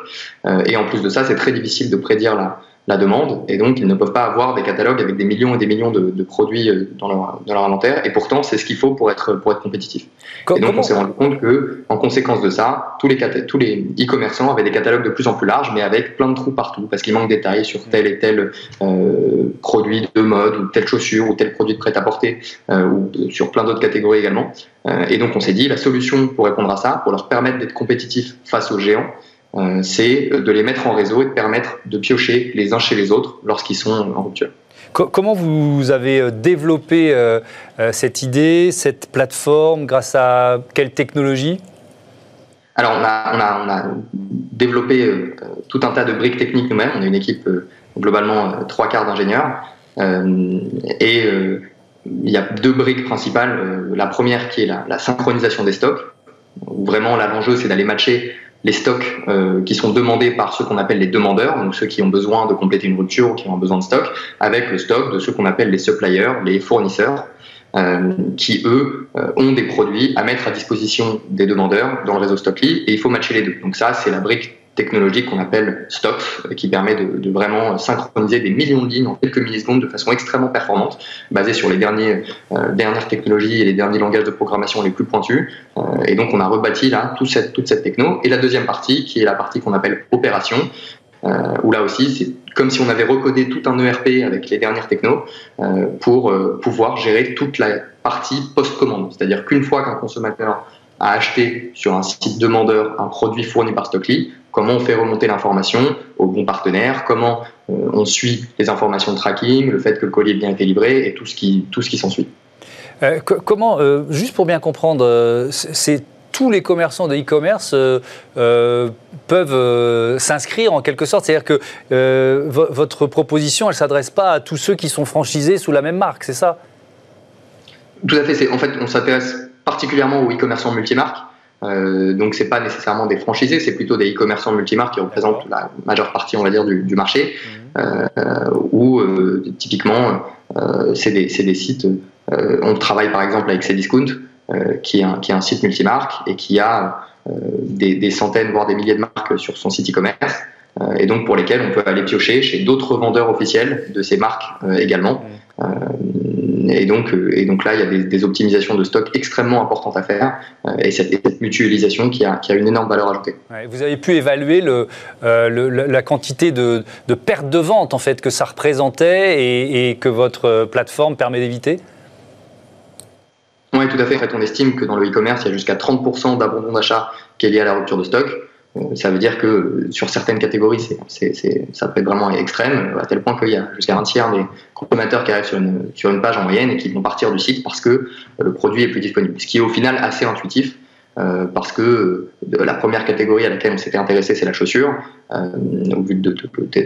Euh, et en plus de ça, c'est très difficile de prédire la, la demande et donc ils ne peuvent pas avoir des catalogues avec des millions et des millions de, produits euh, dans leur, dans leur, inventaire et pourtant c'est ce qu'il faut pour être pour être compétitif. et donc on s'est rendu compte que en conséquence de ça, tous les tous les e-commerçants avaient des catalogues de plus en plus larges mais avec plein de trous partout parce qu'il manque des détails sur tel et tel euh, produit de mode ou telle chaussure ou tel produit de prêt-à-porter euh, ou sur plein d'autres catégories également. et donc on s'est dit la solution pour répondre à ça, pour leur permettre d'être compétitifs face aux géants, c'est de les mettre en réseau et de permettre de piocher les uns chez les autres lorsqu'ils sont en rupture. Comment vous avez euh, développé euh, cette idée, cette plateforme, grâce à quelle technologie? Alors, on a, développé tout un tas de briques techniques nous-mêmes. On est une équipe globalement trois quarts d'ingénieurs. et il y a deux briques principales. la première qui est la, la synchronisation des stocks, où vraiment l'enjeu c'est d'aller matcher les stocks qui sont demandés par ceux qu'on appelle les demandeurs, donc ceux qui ont besoin de compléter une rupture ou qui ont besoin de stock, avec le stock de ceux qu'on appelle les suppliers, les fournisseurs, qui eux ont des produits à mettre à disposition des demandeurs dans le réseau Stockly et il faut matcher les deux. Donc ça, c'est la brique technologique qu'on appelle Stocks, euh, qui permet de, vraiment synchroniser des millions de lignes en quelques millisecondes de façon extrêmement performante, basée sur les euh, dernières technologies et les derniers langages de programmation les plus pointus. Euh, et donc on a rebâti là toute cette, toute cette techno. Et la deuxième partie, qui est la partie qu'on appelle opération, où là aussi c'est comme si on avait recodé tout un ERP avec les dernières technos pour pouvoir gérer toute la partie post-commande. C'est-à-dire qu'une fois qu'un consommateur a acheté sur un site demandeur un produit fourni par Stockly, comment on fait remonter l'information au bon partenaire, comment euh, on suit les informations de tracking, le fait que le colis est bien été livré et tout ce qui, tout ce qui s'ensuit. Euh, comment, euh, juste pour bien comprendre, c'est tous les commerçants de e-commerce peuvent s'inscrire en quelque sorte. C'est-à-dire que votre proposition, elle ne s'adresse pas à tous ceux qui sont franchisés sous la même marque, c'est ça? Tout à fait. En fait, on s'intéresse particulièrement aux e-commerçants multimarques. Euh, donc c'est pas nécessairement des franchisés, c'est plutôt des e-commerçants multimarques qui représentent la majeure partie, on va dire, du, marché. Mmh. Euh, où euh, typiquement euh, c'est des, des, sites. on travaille par exemple avec Cdiscount, qui est, un, qui, est un, site multimarque et qui a des, des, centaines voire des milliers de marques sur son site e-commerce. et donc pour lesquels on peut aller piocher chez d'autres vendeurs officiels de ces marques également. Mmh et donc, euh, et donc là, il y a des, optimisations de stock extrêmement importantes à faire euh, et cette, mutualisation qui a, qui a, une énorme valeur ajoutée. vous avez pu évaluer le, euh, la quantité de, de pertes de vente en fait que ça représentait et, et que votre plateforme permet d'éviter? Oui, tout à fait. En fait, on estime que dans le e-commerce, il y a jusqu'à 30% d'abandon d'achat qui est lié à la rupture de stock. Euh, ça veut dire que sur certaines catégories, ça peut être vraiment extrême, à tel point qu'il y a jusqu'à un tiers des consommateurs qui arrivent sur une, page en moyenne et qui vont partir du site parce que le produit est plus disponible. Ce qui est au final assez intuitif. Euh, parce que la première catégorie à laquelle on s'était intéressé, c'est la chaussure, euh, au vu de,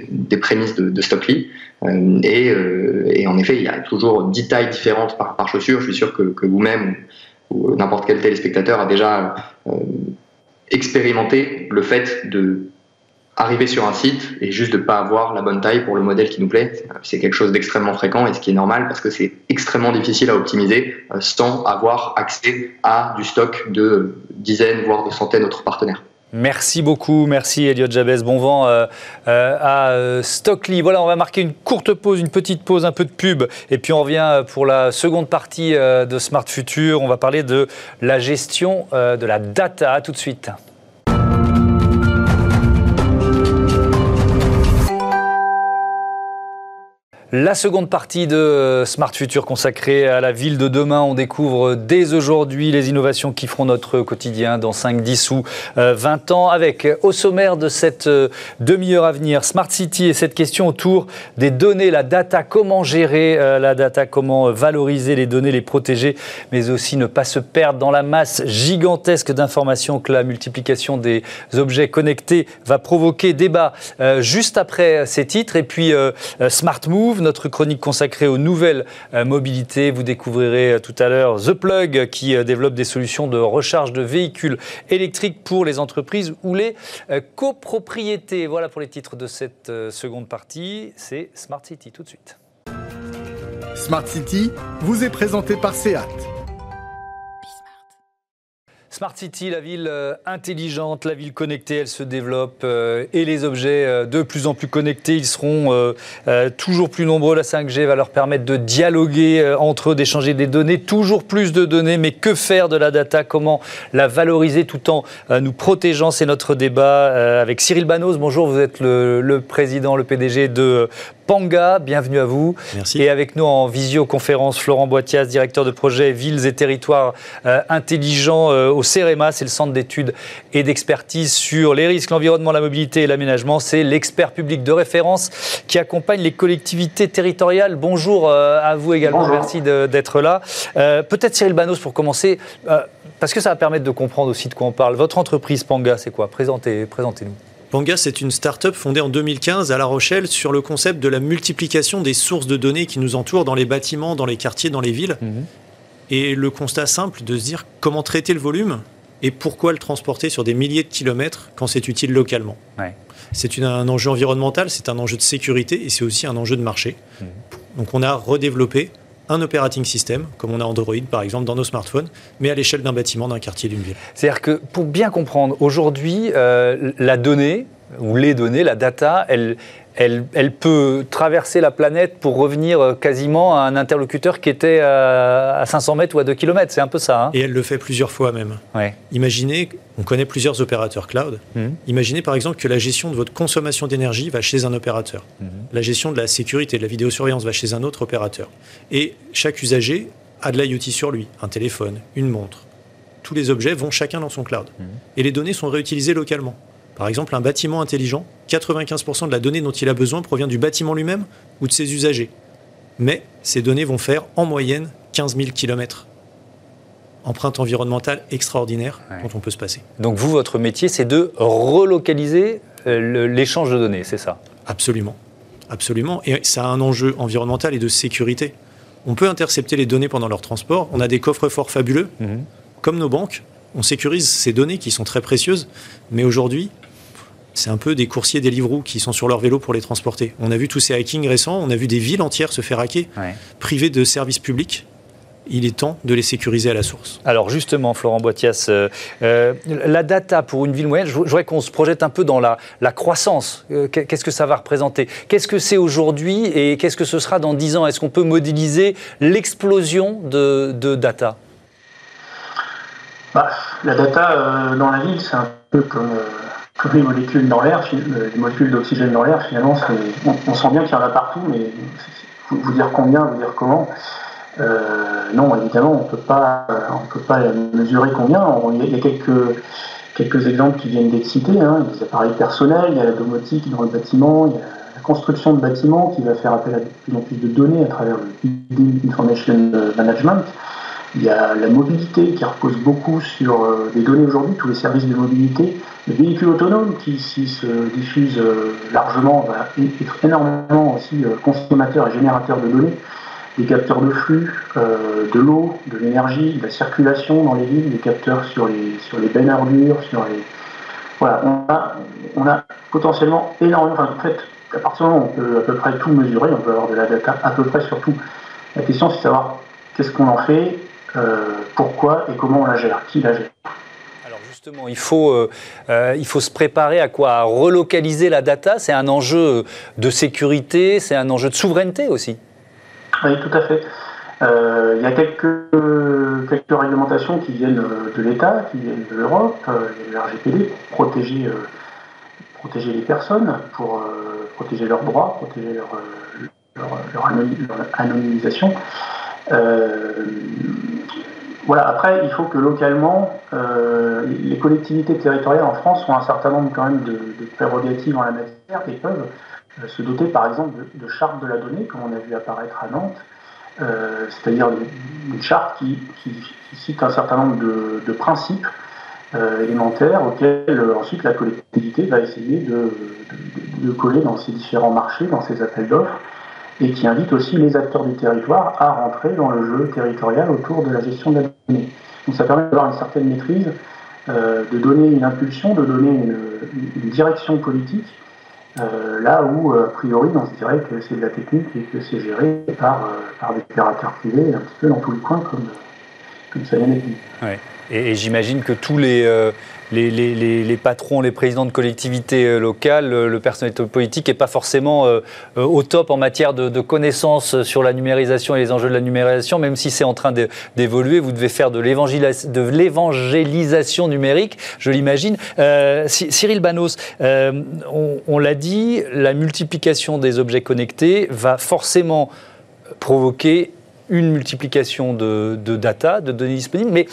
des prémices de, Stockly. et, en effet, il y a toujours 10 tailles différentes par, chaussure. Je suis sûr que vous-même ou n'importe quel téléspectateur a déjà expérimenter le fait de arriver sur un site et juste de ne pas avoir la bonne taille pour le modèle qui nous plaît, c'est quelque chose d'extrêmement fréquent et ce qui est normal parce que c'est extrêmement difficile à optimiser euh, sans avoir accès à du stock de dizaines voire de centaines d'autres partenaires. Merci beaucoup, merci Elliot Jabez. Bon vent euh, euh, à Stockly. Voilà, on va marquer une courte pause, une petite pause, un peu de pub, et puis on revient pour la seconde partie de Smart Future. On va parler de la gestion de la data. tout de suite. La seconde partie de Smart Future consacrée à la ville de demain. On découvre dès aujourd'hui les innovations qui feront notre quotidien dans 5, 10 ou 20 ans. Avec au sommaire de cette euh, demi-heure à venir, Smart City et cette question autour des données, la data, comment gérer euh, la data, comment valoriser les données, les protéger, mais aussi ne pas se perdre dans la masse gigantesque d'informations que la multiplication des objets connectés va provoquer. Débat euh, juste après ces titres. Et puis Smart Move notre chronique consacrée aux nouvelles euh, mobilités. Vous découvrirez euh, tout à l'heure The Plug qui euh, développe des solutions de recharge de véhicules électriques pour les entreprises ou les copropriétés. Voilà pour les titres de cette seconde partie. C'est Smart City tout de suite. Smart City vous est présenté par SEAT. Smart City, la ville euh, intelligente, la ville connectée, elle se développe euh, et les objets euh, de plus en plus connectés, ils seront toujours plus nombreux. La 5G va leur permettre de dialoguer entre eux, d'échanger des données, toujours plus de données. Mais que faire de la data? Comment la valoriser tout en nous protégeant? C'est notre débat avec Cyril Banos. Bonjour, vous êtes le, le président, le PDG de Panga, bienvenue à vous. Merci. Et avec nous en visioconférence, Florent Boitias, directeur de projet Villes et Territoires euh, Intelligents euh, au CEREMA, c'est le centre d'études et d'expertise sur les risques, l'environnement, la mobilité et l'aménagement. C'est l'expert public de référence qui accompagne les collectivités territoriales. Bonjour euh, à vous également, merci d'être là. Peut-être Cyril Banos pour commencer, parce que ça va permettre de comprendre aussi de quoi on parle. Votre entreprise Panga, c'est quoi? Présentez-nous. Présentez Panga, c'est une start-up fondée en 2015 à La Rochelle sur le concept de la multiplication des sources de données qui nous entourent dans les bâtiments, dans les quartiers, dans les villes. Mhm. Et le constat simple de se dire comment traiter le volume et pourquoi le transporter sur des milliers de kilomètres quand c'est utile localement C'est un enjeu environnemental, c'est un enjeu de sécurité et c'est aussi un enjeu de marché. Mmh. Donc on a redéveloppé un operating system, comme on a Android par exemple dans nos smartphones, mais à l'échelle d'un bâtiment, d'un quartier, d'une ville. C'est-à-dire que pour bien comprendre, aujourd'hui, euh, la donnée, ou les données, la data, elle, elle, peut traverser la planète pour revenir euh, quasiment à un interlocuteur qui était à 500 mètres ou à 2 km. C'est un peu ça. Hein. Et elle le fait plusieurs fois même. Imaginez, on connaît plusieurs opérateurs cloud. Mhm. Imaginez par exemple que la gestion de votre consommation d'énergie va chez un opérateur. Mhm. La gestion de la sécurité, de la vidéosurveillance va chez un autre opérateur. Et chaque usager a de l'IoT sur lui, un téléphone, une montre. Tous les objets vont chacun dans son cloud. Mhm. Et les données sont réutilisées localement. Par exemple, un bâtiment intelligent, 95% de la donnée dont il a besoin provient du bâtiment lui-même ou de ses usagers. Mais ces données vont faire en moyenne 15 000 km. Empreinte environnementale extraordinaire dont on peut se passer. Donc vous, votre métier, c'est de relocaliser euh, l'échange de données, c'est ça? Absolument. Absolument. Et ça a un enjeu environnemental et de sécurité. On peut intercepter les données pendant leur transport. On a des coffres forts fabuleux. Mhm. Comme nos banques, on sécurise ces données qui sont très précieuses. Mais aujourd'hui, c'est un peu des coursiers des livres qui sont sur leur vélo pour les transporter. On a vu tous ces hackings récents, on a vu des villes entières se faire hacker, privées de services publics. Il est temps de les sécuriser à la source. Alors justement, Florent Boitias, euh, euh, la data pour une ville moyenne, je voudrais qu'on se projette un peu dans la, croissance. Euh, qu'est-ce que ça va représenter? Qu'est-ce que c'est aujourd'hui et qu'est-ce que ce sera dans 10 ans? Est-ce qu'on peut modéliser l'explosion de, data? Bah, La data dans la ville, c'est un peu comme comme les molécules dans l'air, euh, les molécules d'oxygène dans l'air, finalement, on, sent bien qu'il y en a partout, mais vous, dire combien, vous dire comment, euh, non, évidemment, on ne peut pas mesurer combien. il y a quelques, quelques exemples qui viennent d'être cités. Hein. Des appareils personnels, il y a la domotique dans le bâtiment, il y a la construction de bâtiments qui va faire appel à de plus en plus de données à travers le Information Management. Il y a la mobilité qui repose beaucoup sur euh, des données aujourd'hui, tous les services de mobilité. Le véhicule autonome qui, s'il se diffuse euh, largement, va être énormément aussi euh, consommateur et générateur de données. Des capteurs de flux, de l'eau, de l'énergie, de la circulation dans les villes, des capteurs sur les, sur les bennes ordures, sur les. Voilà, on a, on a potentiellement énormément. Enfin, en fait, à partir du moment où on peut à peu près tout mesurer, on peut avoir de la data à peu près sur tout. La question, c'est de savoir qu'est-ce qu'on en fait, euh, pourquoi et comment on la gère, qui la gère? Alors justement, il faut, euh, euh, il faut se préparer à quoi? À relocaliser la data, c'est un enjeu de sécurité, c'est un enjeu de souveraineté aussi. Oui, tout à fait. il y a quelques, quelques réglementations qui viennent de l'État, qui viennent de l'Europe, il y a le RGPD pour protéger, protéger les personnes, pour protéger leurs droits, protéger leur, leur, leur anonymisation. Euh, voilà, après, il faut que localement, euh, les collectivités territoriales en France ont un certain nombre quand même de, prérogatives en la matière et peuvent euh, se doter par exemple de, chartes de la donnée, comme on a vu apparaître à Nantes, c'est-à-dire une charte qui, cite un certain nombre de, principes élémentaires auxquels ensuite la collectivité va essayer de, coller dans ses différents marchés, dans ses appels d'offres, et qui invite aussi les acteurs du territoire à rentrer dans le jeu territorial autour de la gestion de la donnée. Donc ça permet d'avoir une certaine maîtrise, euh, de donner une impulsion, de donner une, direction politique, euh, là où, a priori, on se dirait que c'est de la technique et que c'est géré par, euh, par des opérateurs privés un petit peu dans tous les coins, comme, comme ça vient d'être dit. Ouais. Et, j'imagine que tous les, les, patrons, les présidents de collectivités euh, locales, euh, le personnel politique n'est pas forcément euh, au top en matière de, connaissances sur la numérisation et les enjeux de la numérisation, même si c'est en train d'évoluer. Vous devez faire de l'évangélisation numérique, je l'imagine. Cyril Banos, on, l'a dit, la multiplication des objets connectés va forcément provoquer une multiplication de, de data, de données disponibles, mais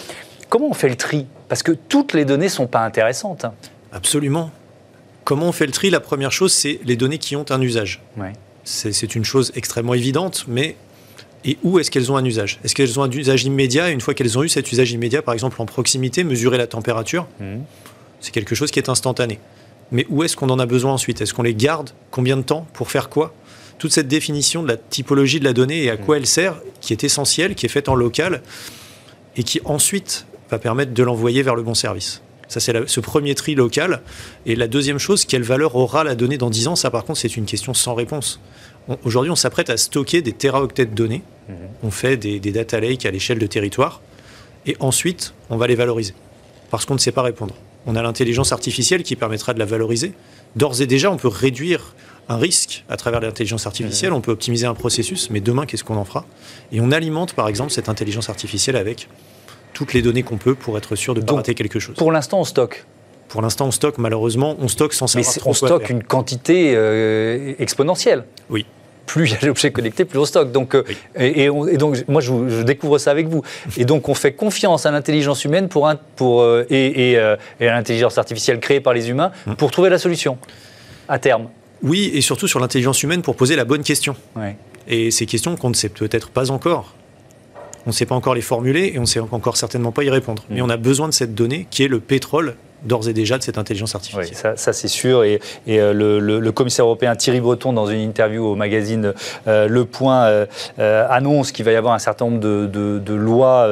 comment on fait le tri? Parce que toutes les données ne sont pas intéressantes. Absolument. Comment on fait le tri? La première chose, c'est les données qui ont un usage. C'est une chose extrêmement évidente, mais et où est-ce qu'elles ont un usage? Est-ce qu'elles ont un usage immédiat? Une fois qu'elles ont eu cet usage immédiat, par exemple en proximité, mesurer la température, mmh. c'est quelque chose qui est instantané. Mais où est-ce qu'on en a besoin ensuite? Est-ce qu'on les garde? Combien de temps? Pour faire quoi? Toute cette définition de la typologie de la donnée et à quoi mmh. elle sert, qui est essentielle, qui est faite en local, et qui ensuite va permettre de l'envoyer vers le bon service. Ça, c'est ce premier tri local. Et la deuxième chose, quelle valeur aura la donnée dans 10 ans? Ça, par contre, c'est une question sans réponse. Aujourd'hui, on s'apprête à stocker des teraoctets de données. Mhm. On fait des, des data lakes à l'échelle de territoire. Et ensuite, on va les valoriser. Parce qu'on ne sait pas répondre. On a l'intelligence artificielle qui permettra de la valoriser. D'ores et déjà, on peut réduire un risque à travers l'intelligence artificielle, on peut optimiser un processus, mais demain, qu'est-ce qu'on en fera? Et on alimente, par exemple, cette intelligence artificielle avec toutes les données qu'on peut pour être sûr de ne pas rater quelque chose. Pour l'instant, on stocke pour l'instant, on stocke, malheureusement, on stocke sans savoir Mais on stocke une quantité euh, exponentielle. Oui. Plus il y a d'objets connectés, plus on stocke. Donc, euh, et, donc, moi, je, découvre ça avec vous. Et donc, on fait confiance à l'intelligence humaine pour, pour, euh, et, à l'intelligence artificielle créée par les humains hum. pour trouver la solution à terme. Oui, et surtout sur l'intelligence humaine pour poser la bonne question. Et ces questions qu'on ne sait peut-être pas encore. On ne sait pas encore les formuler et on ne sait encore certainement pas y répondre. Mais mm. on a besoin de cette donnée qui est le pétrole d'ores et déjà de cette intelligence artificielle. Oui, ça, c'est sûr. Et, euh, le, commissaire européen Thierry Breton, dans une interview au magazine euh, Le Point, euh, annonce qu'il va y avoir un certain nombre de, lois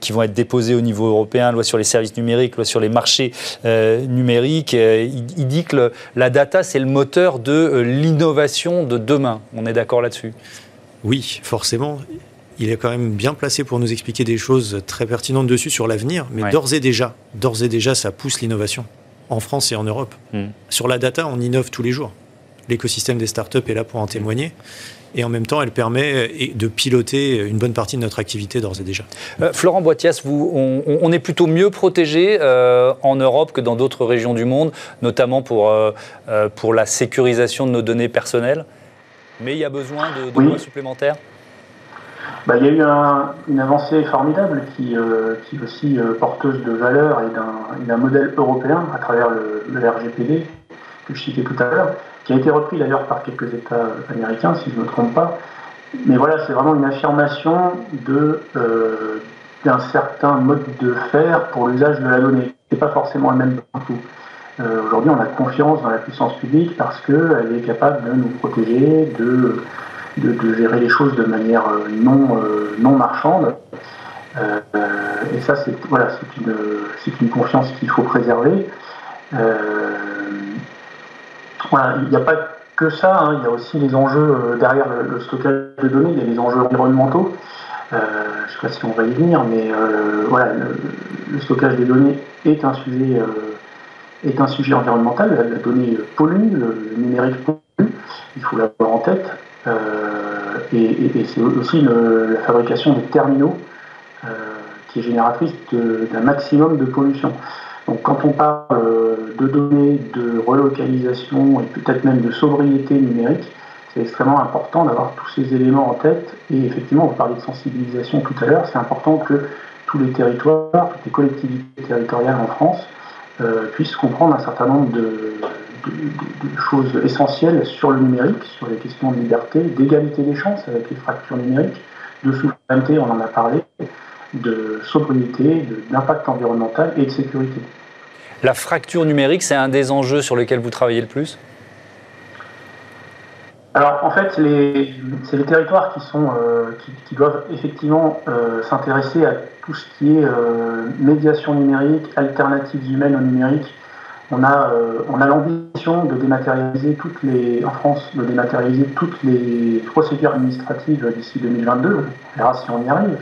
qui vont être déposées au niveau européen, loi sur les services numériques, loi sur les marchés numériques. Il, il, dit que la data, c'est le moteur de l'innovation de demain. On est d'accord là-dessus? Oui, forcément il est quand même bien placé pour nous expliquer des choses très pertinentes dessus sur l'avenir, mais d'ores et déjà, d'ores et déjà, ça pousse l'innovation en France et en Europe. Hmm. Sur la data, on innove tous les jours. L'écosystème des startups est là pour en témoigner. Et en même temps, elle permet de piloter une bonne partie de notre activité d'ores et déjà. Euh, Florent Boitias, vous, on, est plutôt mieux protégé euh, en Europe que dans d'autres régions du monde, notamment pour, euh, pour la sécurisation de nos données personnelles? Mais il y a besoin de, de lois supplémentaires bah, il y a eu une avancée formidable qui, euh, est aussi euh, porteuse de valeur et d'un modèle européen à travers le, RGPD que je citais tout à l'heure, qui a été repris d'ailleurs par quelques États américains, si je ne me trompe pas. Mais voilà, c'est vraiment une affirmation euh, d'un certain mode de faire pour l'usage de la donnée. Ce n'est pas forcément le même partout. Aujourd'hui, on a confiance dans la puissance publique parce qu'elle est capable de nous protéger, de de, gérer les choses de manière euh, non, euh, non marchande. Euh, et ça, c'est voilà, une, une confiance qu'il faut préserver. voilà, il n'y a pas que ça, hein. il y a aussi les enjeux derrière le, stockage de données, il y a les enjeux environnementaux. je ne sais pas si on va y venir, mais voilà, le, stockage des données est un sujet, est un sujet environnemental. La, donnée pollue, le numérique pollue, il faut l'avoir en tête. Euh, et, c'est aussi la fabrication des terminaux euh, qui est génératrice d'un maximum de pollution. Donc quand on parle euh, de données, de relocalisation et peut-être même de sobriété numérique, c'est extrêmement important d'avoir tous ces éléments en tête. Et effectivement, on parlait de sensibilisation tout à l'heure, c'est important que tous les territoires, toutes les collectivités territoriales en France puissent comprendre un certain nombre de, de, choses essentielles sur le numérique, sur les questions de liberté, d'égalité des chances avec les fractures numériques, de souveraineté, on en a parlé, de sobriété, d'impact environnemental et de sécurité. La fracture numérique, c'est un des enjeux sur lesquels vous travaillez le plus? Alors en fait, c'est les territoires qui, sont, euh, qui, doivent effectivement euh, s'intéresser à tout ce qui est euh, médiation numérique, alternatives humaines au numérique, on a, euh, on a l'ambition de dématérialiser toutes les, en France, de dématérialiser toutes les procédures administratives d'ici 2022. On verra si on y arrive.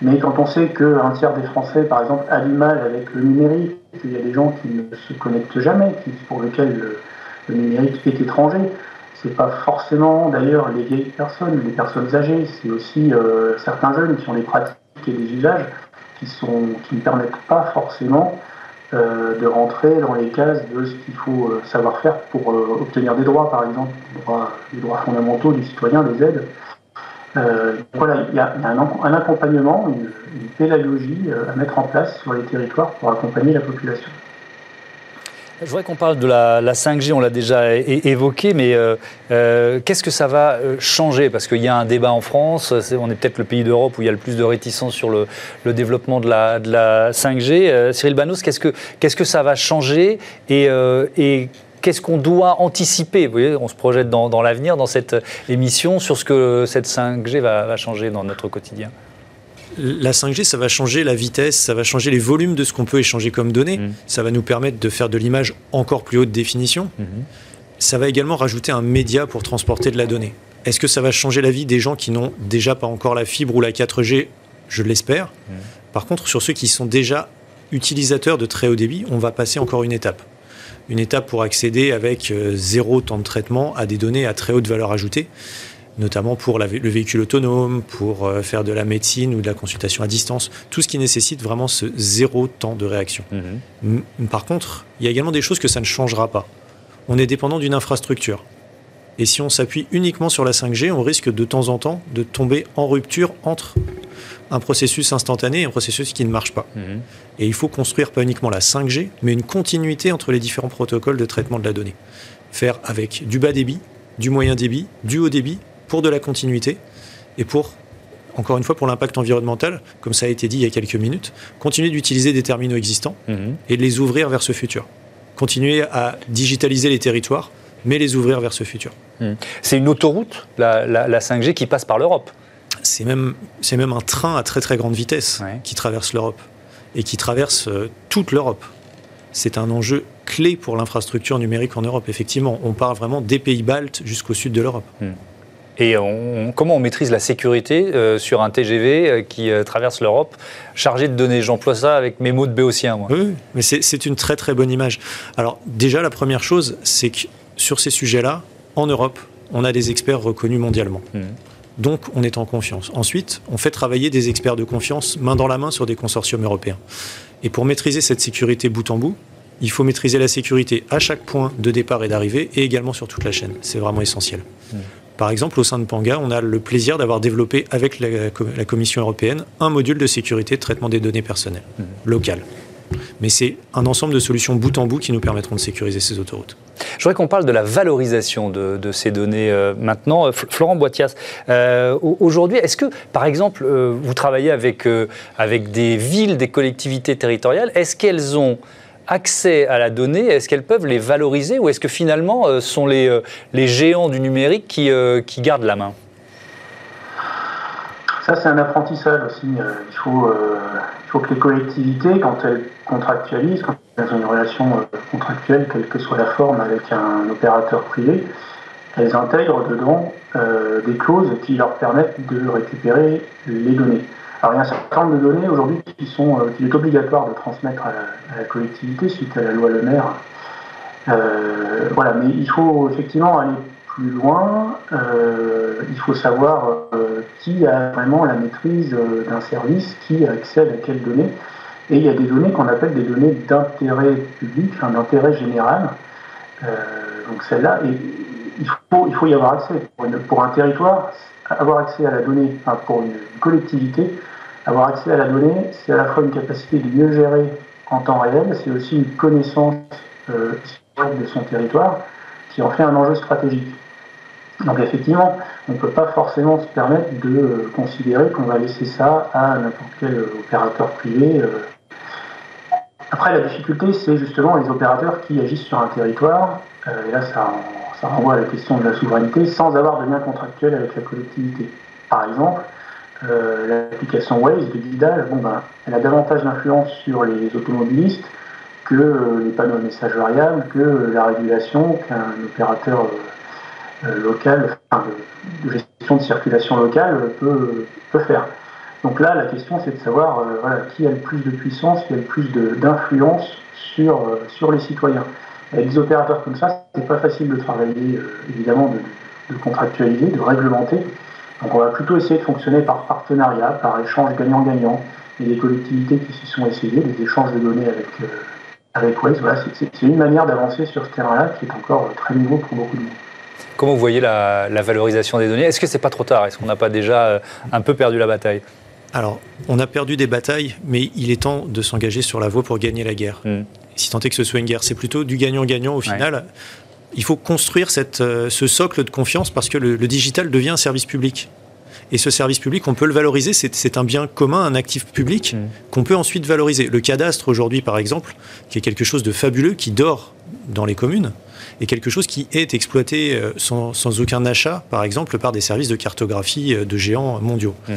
Mais quand on sait qu'un tiers des Français, par exemple, a du mal avec le numérique, qu'il y a des gens qui ne se connectent jamais, pour lesquels le, numérique est étranger, c'est pas forcément d'ailleurs les vieilles personnes, les personnes âgées, c'est aussi euh, certains jeunes qui ont des pratiques et des usages qui ne permettent pas forcément euh, de rentrer dans les cases de ce qu'il faut euh, savoir faire pour euh, obtenir des droits, par exemple, les droits, fondamentaux des citoyens, des aides. voilà, il y a, un, accompagnement, une pédagogie à mettre en place sur les territoires pour accompagner la population. Je voudrais qu'on parle de la, 5G, on l'a déjà évoqué, mais euh, euh, qu'est-ce que ça va euh, changer? Parce qu'il y a un débat en France, on est peut-être le pays d'Europe où il y a le plus de réticence sur le, développement de la, 5G. Cyril Banos, qu'est-ce que, qu'est-ce que ça va changer? Et, qu'est-ce qu'on doit anticiper? Vous voyez, on se projette dans, l'avenir, dans cette émission, sur ce que cette 5G va changer dans notre quotidien. La 5G, ça va changer la vitesse, ça va changer les volumes de ce qu'on peut échanger comme données. Mmh. Ça va nous permettre de faire de l'image encore plus haute définition. Mmh. Ça va également rajouter un média pour transporter de la donnée. Est-ce que ça va changer la vie des gens qui n'ont déjà pas encore la fibre ou la 4G Je l'espère. Mmh. Par contre, sur ceux qui sont déjà utilisateurs de très haut débit, on va passer encore une étape. Une étape pour accéder avec euh, zéro temps de traitement à des données à très haute valeur ajoutée notamment pour le véhicule autonome, pour euh, faire de la médecine ou de la consultation à distance, tout ce qui nécessite vraiment ce zéro temps de réaction. Mhm. Par contre, il y a également des choses que ça ne changera pas. On est dépendant d'une infrastructure. Et si on s'appuie uniquement sur la 5G, on risque de temps en temps de tomber en rupture entre un processus instantané et un processus qui ne marche pas. Mhm. Et il faut construire pas uniquement la 5G, mais une continuité entre les différents protocoles de traitement de la donnée. Faire avec du bas débit, du moyen débit, du haut débit, pour de la continuité et pour, encore une fois, pour l'impact environnemental, comme ça a été dit il y a quelques minutes, continuer d'utiliser des terminaux existants mhm. et de les ouvrir vers ce futur. Continuer à digitaliser les territoires, mais les ouvrir vers ce futur. Mhm. C'est une autoroute, la, 5G, qui passe par l'Europe c'est même, c'est même un train à très très grande vitesse qui traverse l'Europe et qui traverse euh, toute l'Europe. C'est un enjeu clé pour l'infrastructure numérique en Europe. Effectivement, on parle vraiment des pays baltes jusqu'au sud de l'Europe. Mhm. Et comment on maîtrise la sécurité euh, sur un TGV euh, qui euh, traverse l'Europe, chargé de données J'emploie ça avec mes mots de béotien. Moi. Oui, mais c'est une très très bonne image. Alors déjà, la première chose, c'est que sur ces sujets-là, en Europe, on a des experts reconnus mondialement. Mmh. Donc, on est en confiance. Ensuite, on fait travailler des experts de confiance main dans la main sur des consortiums européens. Et pour maîtriser cette sécurité bout en bout, il faut maîtriser la sécurité à chaque point de départ et d'arrivée et également sur toute la chaîne. C'est vraiment essentiel. Mmh. Par exemple, au sein de Panga, on a le plaisir d'avoir développé avec la, Commission européenne un module de sécurité de traitement des données personnelles mmh. locales. Mais c'est un ensemble de solutions bout en bout qui nous permettront de sécuriser ces autoroutes. Je voudrais qu'on parle de la valorisation de, ces données euh, maintenant. Euh, Florent Boitias, euh, aujourd'hui, est-ce que, par exemple, vous travaillez avec, avec des villes, des collectivités territoriales, est-ce qu'elles ont accès à la donnée, est-ce qu'elles peuvent les valoriser ou est-ce que finalement ce sont les, les géants du numérique qui, qui gardent la main? Ça, c'est un apprentissage aussi. Il faut, il faut que les collectivités, quand elles contractualisent, quand elles ont une relation contractuelle, quelle que soit la forme, avec un opérateur privé, elles intègrent dedans des clauses qui leur permettent de récupérer les données. Alors il y a un certain nombre de données aujourd'hui qui sont qu'il est obligatoire de transmettre à la, collectivité suite à la loi Le Maire. voilà, mais il faut effectivement aller plus loin, euh, il faut savoir euh, qui a vraiment la maîtrise euh, d'un service, qui accède à quelles données. Et il y a des données qu'on appelle des données d'intérêt public, enfin d'intérêt général. donc celles-là, il faut, il faut y avoir accès. Pour, un territoire, avoir accès à la donnée, enfin pour une collectivité, avoir accès à la donnée, c'est à la fois une capacité de mieux gérer en temps réel, c'est aussi une connaissance de son territoire qui en fait un enjeu stratégique. Donc effectivement, on ne peut pas forcément se permettre de euh, considérer qu'on va laisser ça à n'importe quel euh, opérateur privé. Euh. Après, la difficulté, c'est justement les opérateurs qui agissent sur un territoire, et là ça, renvoie à la question de la souveraineté, sans avoir de lien contractuel avec la collectivité. Par exemple, l'application Waze de guidage, bon, ben, elle a davantage d'influence sur les automobilistes que les panneaux de message variables, que la régulation qu'un opérateur euh, local, de, gestion de circulation locale peut, faire. Donc là, la question, c'est de savoir euh, qui a le plus de puissance, qui a le plus d'influence euh, sur les citoyens. Avec des opérateurs comme ça, c'est pas facile de travailler, évidemment, de, de, contractualiser, de réglementer. Donc on va plutôt essayer de fonctionner par partenariat, par échange gagnant-gagnant. Il y a des collectivités qui s'y sont essayées, des échanges de données avec, avec Waze. Voilà, c'est une manière d'avancer sur ce terrain-là qui est encore très nouveau pour beaucoup de monde. Comment vous voyez la, valorisation des données? Est-ce que c'est pas trop tard? Est-ce qu'on n'a pas déjà euh, un peu perdu la bataille? Alors, on a perdu des batailles, mais il est temps de s'engager sur la voie pour gagner la guerre. Hmm. Si tant est que ce soit une guerre, c'est plutôt du gagnant-gagnant au final. Il faut construire cette, euh, ce socle de confiance parce que le, digital devient un service public. Et ce service public, on peut le valoriser, c'est un bien commun, un actif public hmm. qu'on peut ensuite valoriser. Le cadastre aujourd'hui, par exemple, qui est quelque chose de fabuleux, qui dort dans les communes, et quelque chose qui est exploité euh, sans, aucun achat, par exemple, par des services de cartographie euh, de géants mondiaux. Mmh.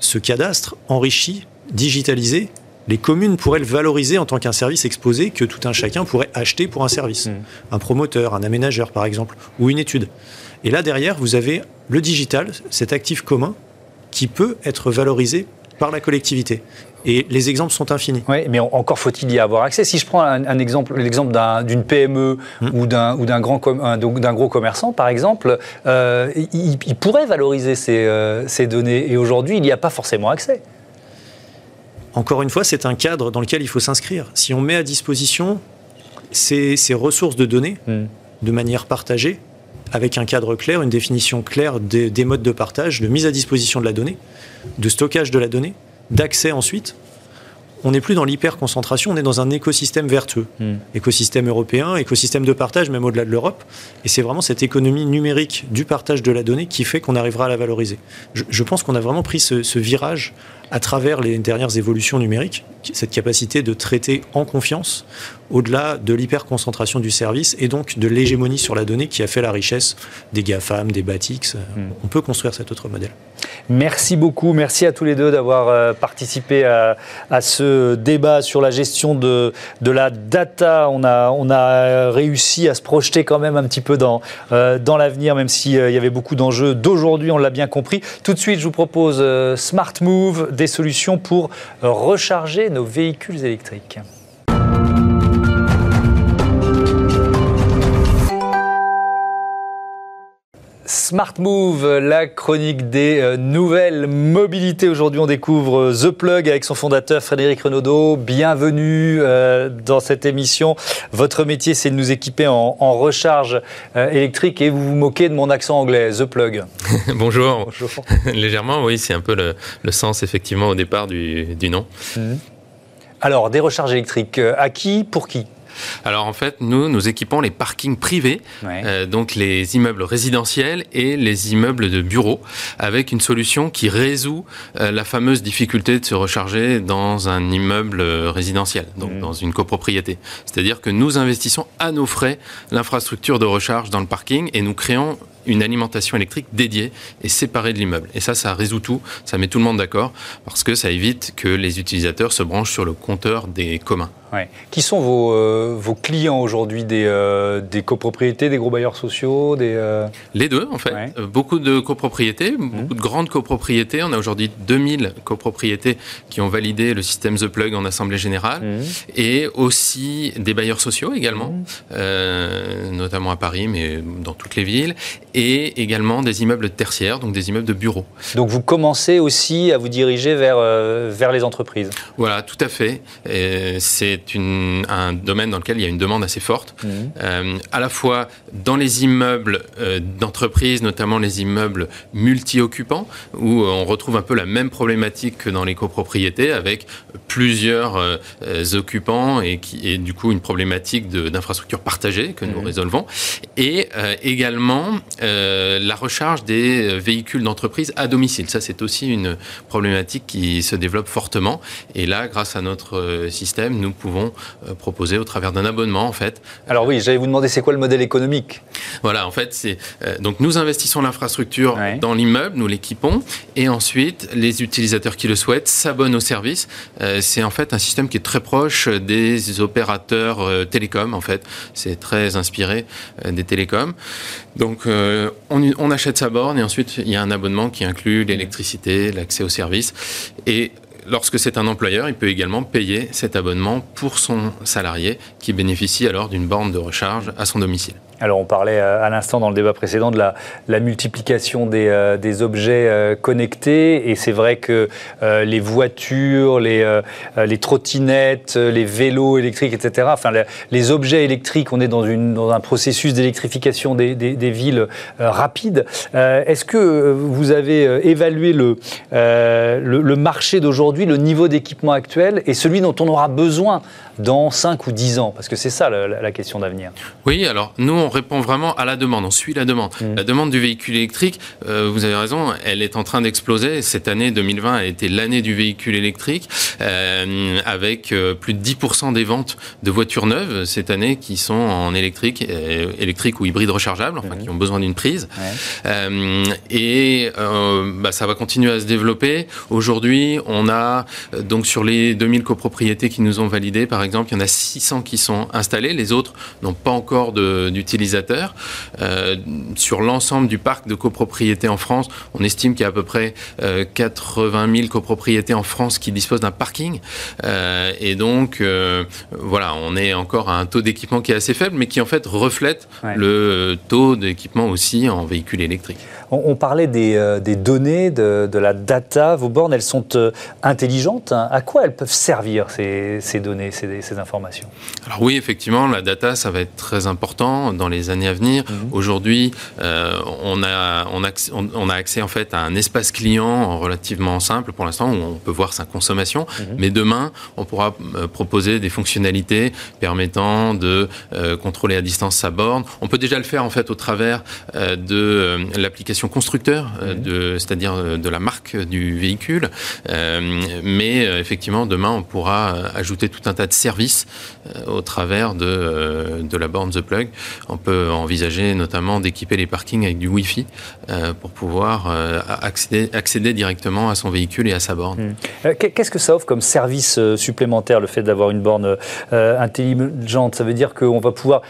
ce cadastre enrichi, digitalisé, les communes pourraient le valoriser en tant qu'un service exposé que tout un chacun pourrait acheter pour un service. Mmh. Un promoteur, un aménageur par exemple, ou une étude. Et là derrière, vous avez le digital, cet actif commun, qui peut être valorisé par la collectivité. Et les exemples sont infinis. Oui, mais encore faut-il y avoir accès. Si je prends un, exemple, l'exemple d'une PME mmh. ou d'un grand d'un gros commerçant, par exemple, euh, il, pourrait valoriser ces, euh, ces données. Et aujourd'hui, il n'y a pas forcément accès. Encore une fois, c'est un cadre dans lequel il faut s'inscrire. Si on met à disposition ces, ressources de données hmm. de manière partagée, avec un cadre clair, une définition claire des, des, modes de partage, de mise à disposition de la donnée, de stockage de la donnée, d'accès ensuite, on n'est plus dans l'hyper-concentration, on est dans un écosystème vertueux. Hmm. Écosystème européen, écosystème de partage, même au-delà de l'Europe. Et c'est vraiment cette économie numérique du partage de la donnée qui fait qu'on arrivera à la valoriser. Je, pense qu'on a vraiment pris ce, virage à travers les dernières évolutions numériques, cette capacité de traiter en confiance au-delà de l'hyper-concentration du service et donc de l'hégémonie sur la donnée qui a fait la richesse des GAFAM, des BATIX. Hmm. On peut construire cet autre modèle. Merci beaucoup, merci à tous les deux d'avoir euh, participé à, ce débat sur la gestion de, de la data. On a, on a réussi à se projeter quand même un petit peu dans, euh, dans l'avenir, même s'il euh, y avait beaucoup d'enjeux d'aujourd'hui, on l'a bien compris. Tout de suite, je vous propose Smart Move, des solutions pour recharger nos véhicules électriques. Smart Move, la chronique des euh, nouvelles mobilités. Aujourd'hui, on découvre euh, The Plug avec son fondateur Frédéric Renaudot. Bienvenue euh, dans cette émission. Votre métier, c'est de nous équiper en, recharge électrique et vous vous moquez de mon accent anglais. The Plug. Bonjour. Légèrement, oui, c'est un peu le, sens effectivement au départ du, nom. Mhm. Alors, des recharges électriques, à qui, pour qui? Alors en fait, nous, nous équipons les parkings privés, euh, donc les immeubles résidentiels et les immeubles de bureaux, avec une solution qui résout euh, la fameuse difficulté de se recharger dans un immeuble résidentiel, donc mmh. dans une copropriété. C'est-à-dire que nous investissons à nos frais l'infrastructure de recharge dans le parking et nous créons une alimentation électrique dédiée et séparée de l'immeuble. Et ça, ça résout tout, ça met tout le monde d'accord, parce que ça évite que les utilisateurs se branchent sur le compteur des communs. Qui sont vos, euh, vos clients aujourd'hui des, euh, des, copropriétés, des gros bailleurs sociaux des, euh Les deux, en fait. Beaucoup de copropriétés, mmh. beaucoup de grandes copropriétés. On a aujourd'hui 2000 copropriétés qui ont validé le système The Plug en Assemblée Générale. Mmh. Et aussi des bailleurs sociaux également, mmh. notamment à Paris, mais dans toutes les villes et également des immeubles tertiaires, donc des immeubles de bureaux. Donc vous commencez aussi à vous diriger vers, vers les entreprises Voilà, tout à fait. C'est un domaine dans lequel il y a une demande assez forte, mmh. euh, à la fois dans les immeubles euh, d'entreprise, notamment les immeubles multi-occupants, où on retrouve un peu la même problématique que dans les copropriétés, avec plusieurs occupants et, qui, et du coup une problématique d'infrastructure partagée que nous mmh. résolvons, et également euh, la recharge des euh, véhicules d'entreprise à domicile. Ça, c'est aussi une problématique qui se développe fortement. Et là, grâce à notre euh, système, nous pouvons proposer au travers d'un abonnement, en fait. Alors oui, j'allais vous demander, c'est quoi le modèle économique? Voilà, en fait, c'est donc nous investissons l'infrastructure dans l'immeuble, nous l'équipons, et ensuite les utilisateurs qui le souhaitent s'abonnent au service. c'est en fait un système qui est très proche des opérateurs télécoms. En fait, c'est très inspiré des télécoms. Donc euh, on, achète sa borne et ensuite il y a un abonnement qui inclut l'électricité, l'accès aux services. Et lorsque c'est un employeur, il peut également payer cet abonnement pour son salarié qui bénéficie alors d'une borne de recharge à son domicile. Alors on parlait euh, à l'instant dans le débat précédent de la, multiplication des, euh, objets euh, connectés et c'est vrai que les voitures, les, trottinettes, les vélos électriques, etc., enfin les objets électriques, on est dans, un processus d'électrification des, villes rapide. Est-ce que vous avez évalué le, marché d'aujourd'hui, le niveau d'équipement actuel et celui dont on aura besoin dans 5 ou 10 ans? Parce que c'est ça la, question d'avenir. Oui, alors nous, on répond vraiment à la demande, on suit la demande. Mmh. La demande du véhicule électrique, euh, vous avez raison, elle est en train d'exploser. Cette année 2020 a été l'année du véhicule électrique. avec plus de 10% des ventes de voitures neuves cette année qui sont en électrique, électrique ou hybride rechargeable, enfin qui ont besoin d'une prise. et bah, ça va continuer à se développer. Aujourd'hui, on a donc sur les 2000 copropriétés qui nous ont validées, par exemple, il y en a 600 qui sont installées. Les autres n'ont pas encore Euh, sur l'ensemble du parc de copropriétés en France, on estime qu'il y a à peu près 80 euh, 000 copropriétés en France qui disposent d'un parking. Euh, et donc, voilà, on est encore à un taux d'équipement qui est assez faible, mais qui en fait reflète le taux d'équipement aussi en véhicules électriques. On, parlait des, données, de, la data. Vos bornes, elles sont intelligentes. Hein. À quoi elles peuvent servir, ces, données, ces, informations? Alors oui, effectivement, la data, ça va être très important dans les années à venir. Mhm. Aujourd'hui, euh, on, a, on, a, accès en fait à un espace client relativement simple pour l'instant, où on peut voir sa consommation. Mhm. Mais demain, on pourra proposer des fonctionnalités permettant de contrôler à distance sa borne. On peut déjà le faire en fait au travers de l'application constructeur, euh, c'est-à-dire euh, de la marque du véhicule. Euh, mais effectivement, demain, on pourra ajouter tout un tas de services au travers de, de la borne The Plug. On peut envisager notamment d'équiper les parkings avec du Wi-Fi pour pouvoir accéder, accéder directement à son véhicule et à sa borne. Hmm. Qu'est-ce que ça offre comme service supplémentaire, le fait d'avoir une borne intelligente? Ça veut dire qu'on va pouvoir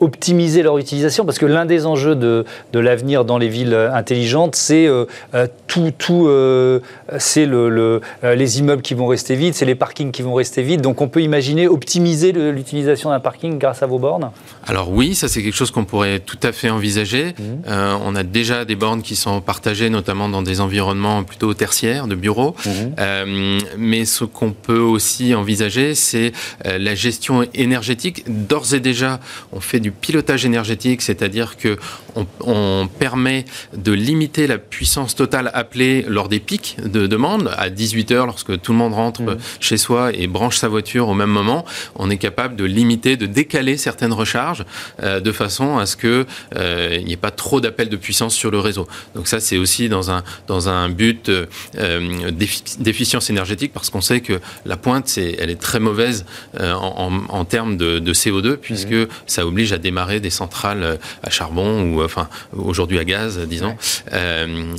optimiser leur utilisation? Parce que l'un des enjeux de, de l'avenir dans les villes intelligente, c'est euh, euh, tout, tout euh, c'est le, les immeubles qui vont rester vides, c'est les parkings qui vont rester vides. Donc on peut imaginer optimiser l'utilisation d'un parking grâce à vos bornes? Alors oui, ça c'est quelque chose qu'on pourrait tout à fait envisager. Mmh. on a déjà des bornes qui sont partagées, notamment dans des environnements plutôt tertiaires, de bureaux. Mmh. mais ce qu'on peut aussi envisager, c'est la gestion énergétique. D'ores et déjà, on fait du pilotage énergétique, c'est-à-dire que on, on permet de limiter la puissance totale appelée lors des pics de demande à 18 heures lorsque tout le monde rentre mmh. chez soi et branche sa voiture au même moment. On est capable de limiter, de décaler certaines recharges euh, de façon à ce que euh, n'y ait pas trop d'appels de puissance sur le réseau. Donc ça, c'est aussi dans un dans un but euh, d'efficience énergétique parce qu'on sait que la pointe, elle est très mauvaise en, en, termes de, de, CO2 puisque mmh. ça oblige à démarrer des centrales à charbon ou enfin aujourd'hui à gaz, disons. Euh,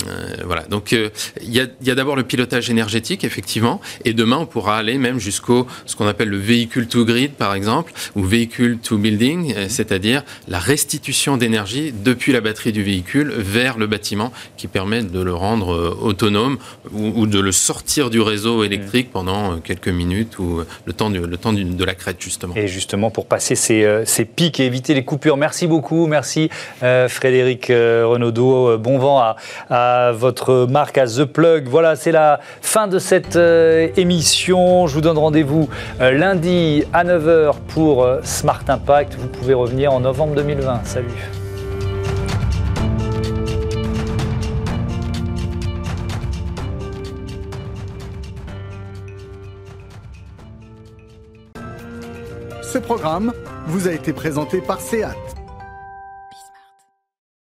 voilà. Donc euh, il y a, d'abord le pilotage énergétique, effectivement, et demain on pourra aller même jusqu'au ce qu'on appelle le véhicule to grid, par exemple, ou véhicule to building, euh, c'est-à-dire la restitution d'énergie depuis la batterie du véhicule vers le bâtiment, qui permet de le rendre autonome ou, de le sortir du réseau électrique pendant quelques minutes ou le temps, du, le temps de la crête justement. Et justement pour passer ces, ces, pics et éviter les coupures. Merci beaucoup, merci Frédéric Renaudot bon vent à, votre marque, à The Plug. Voilà, c'est la fin de cette euh, émission. Je vous donne rendez-vous euh, lundi à 9h pour euh, Smart Impact. Vous pouvez revenir en novembre 2020. Salut. Ce programme vous a été présenté par SEAT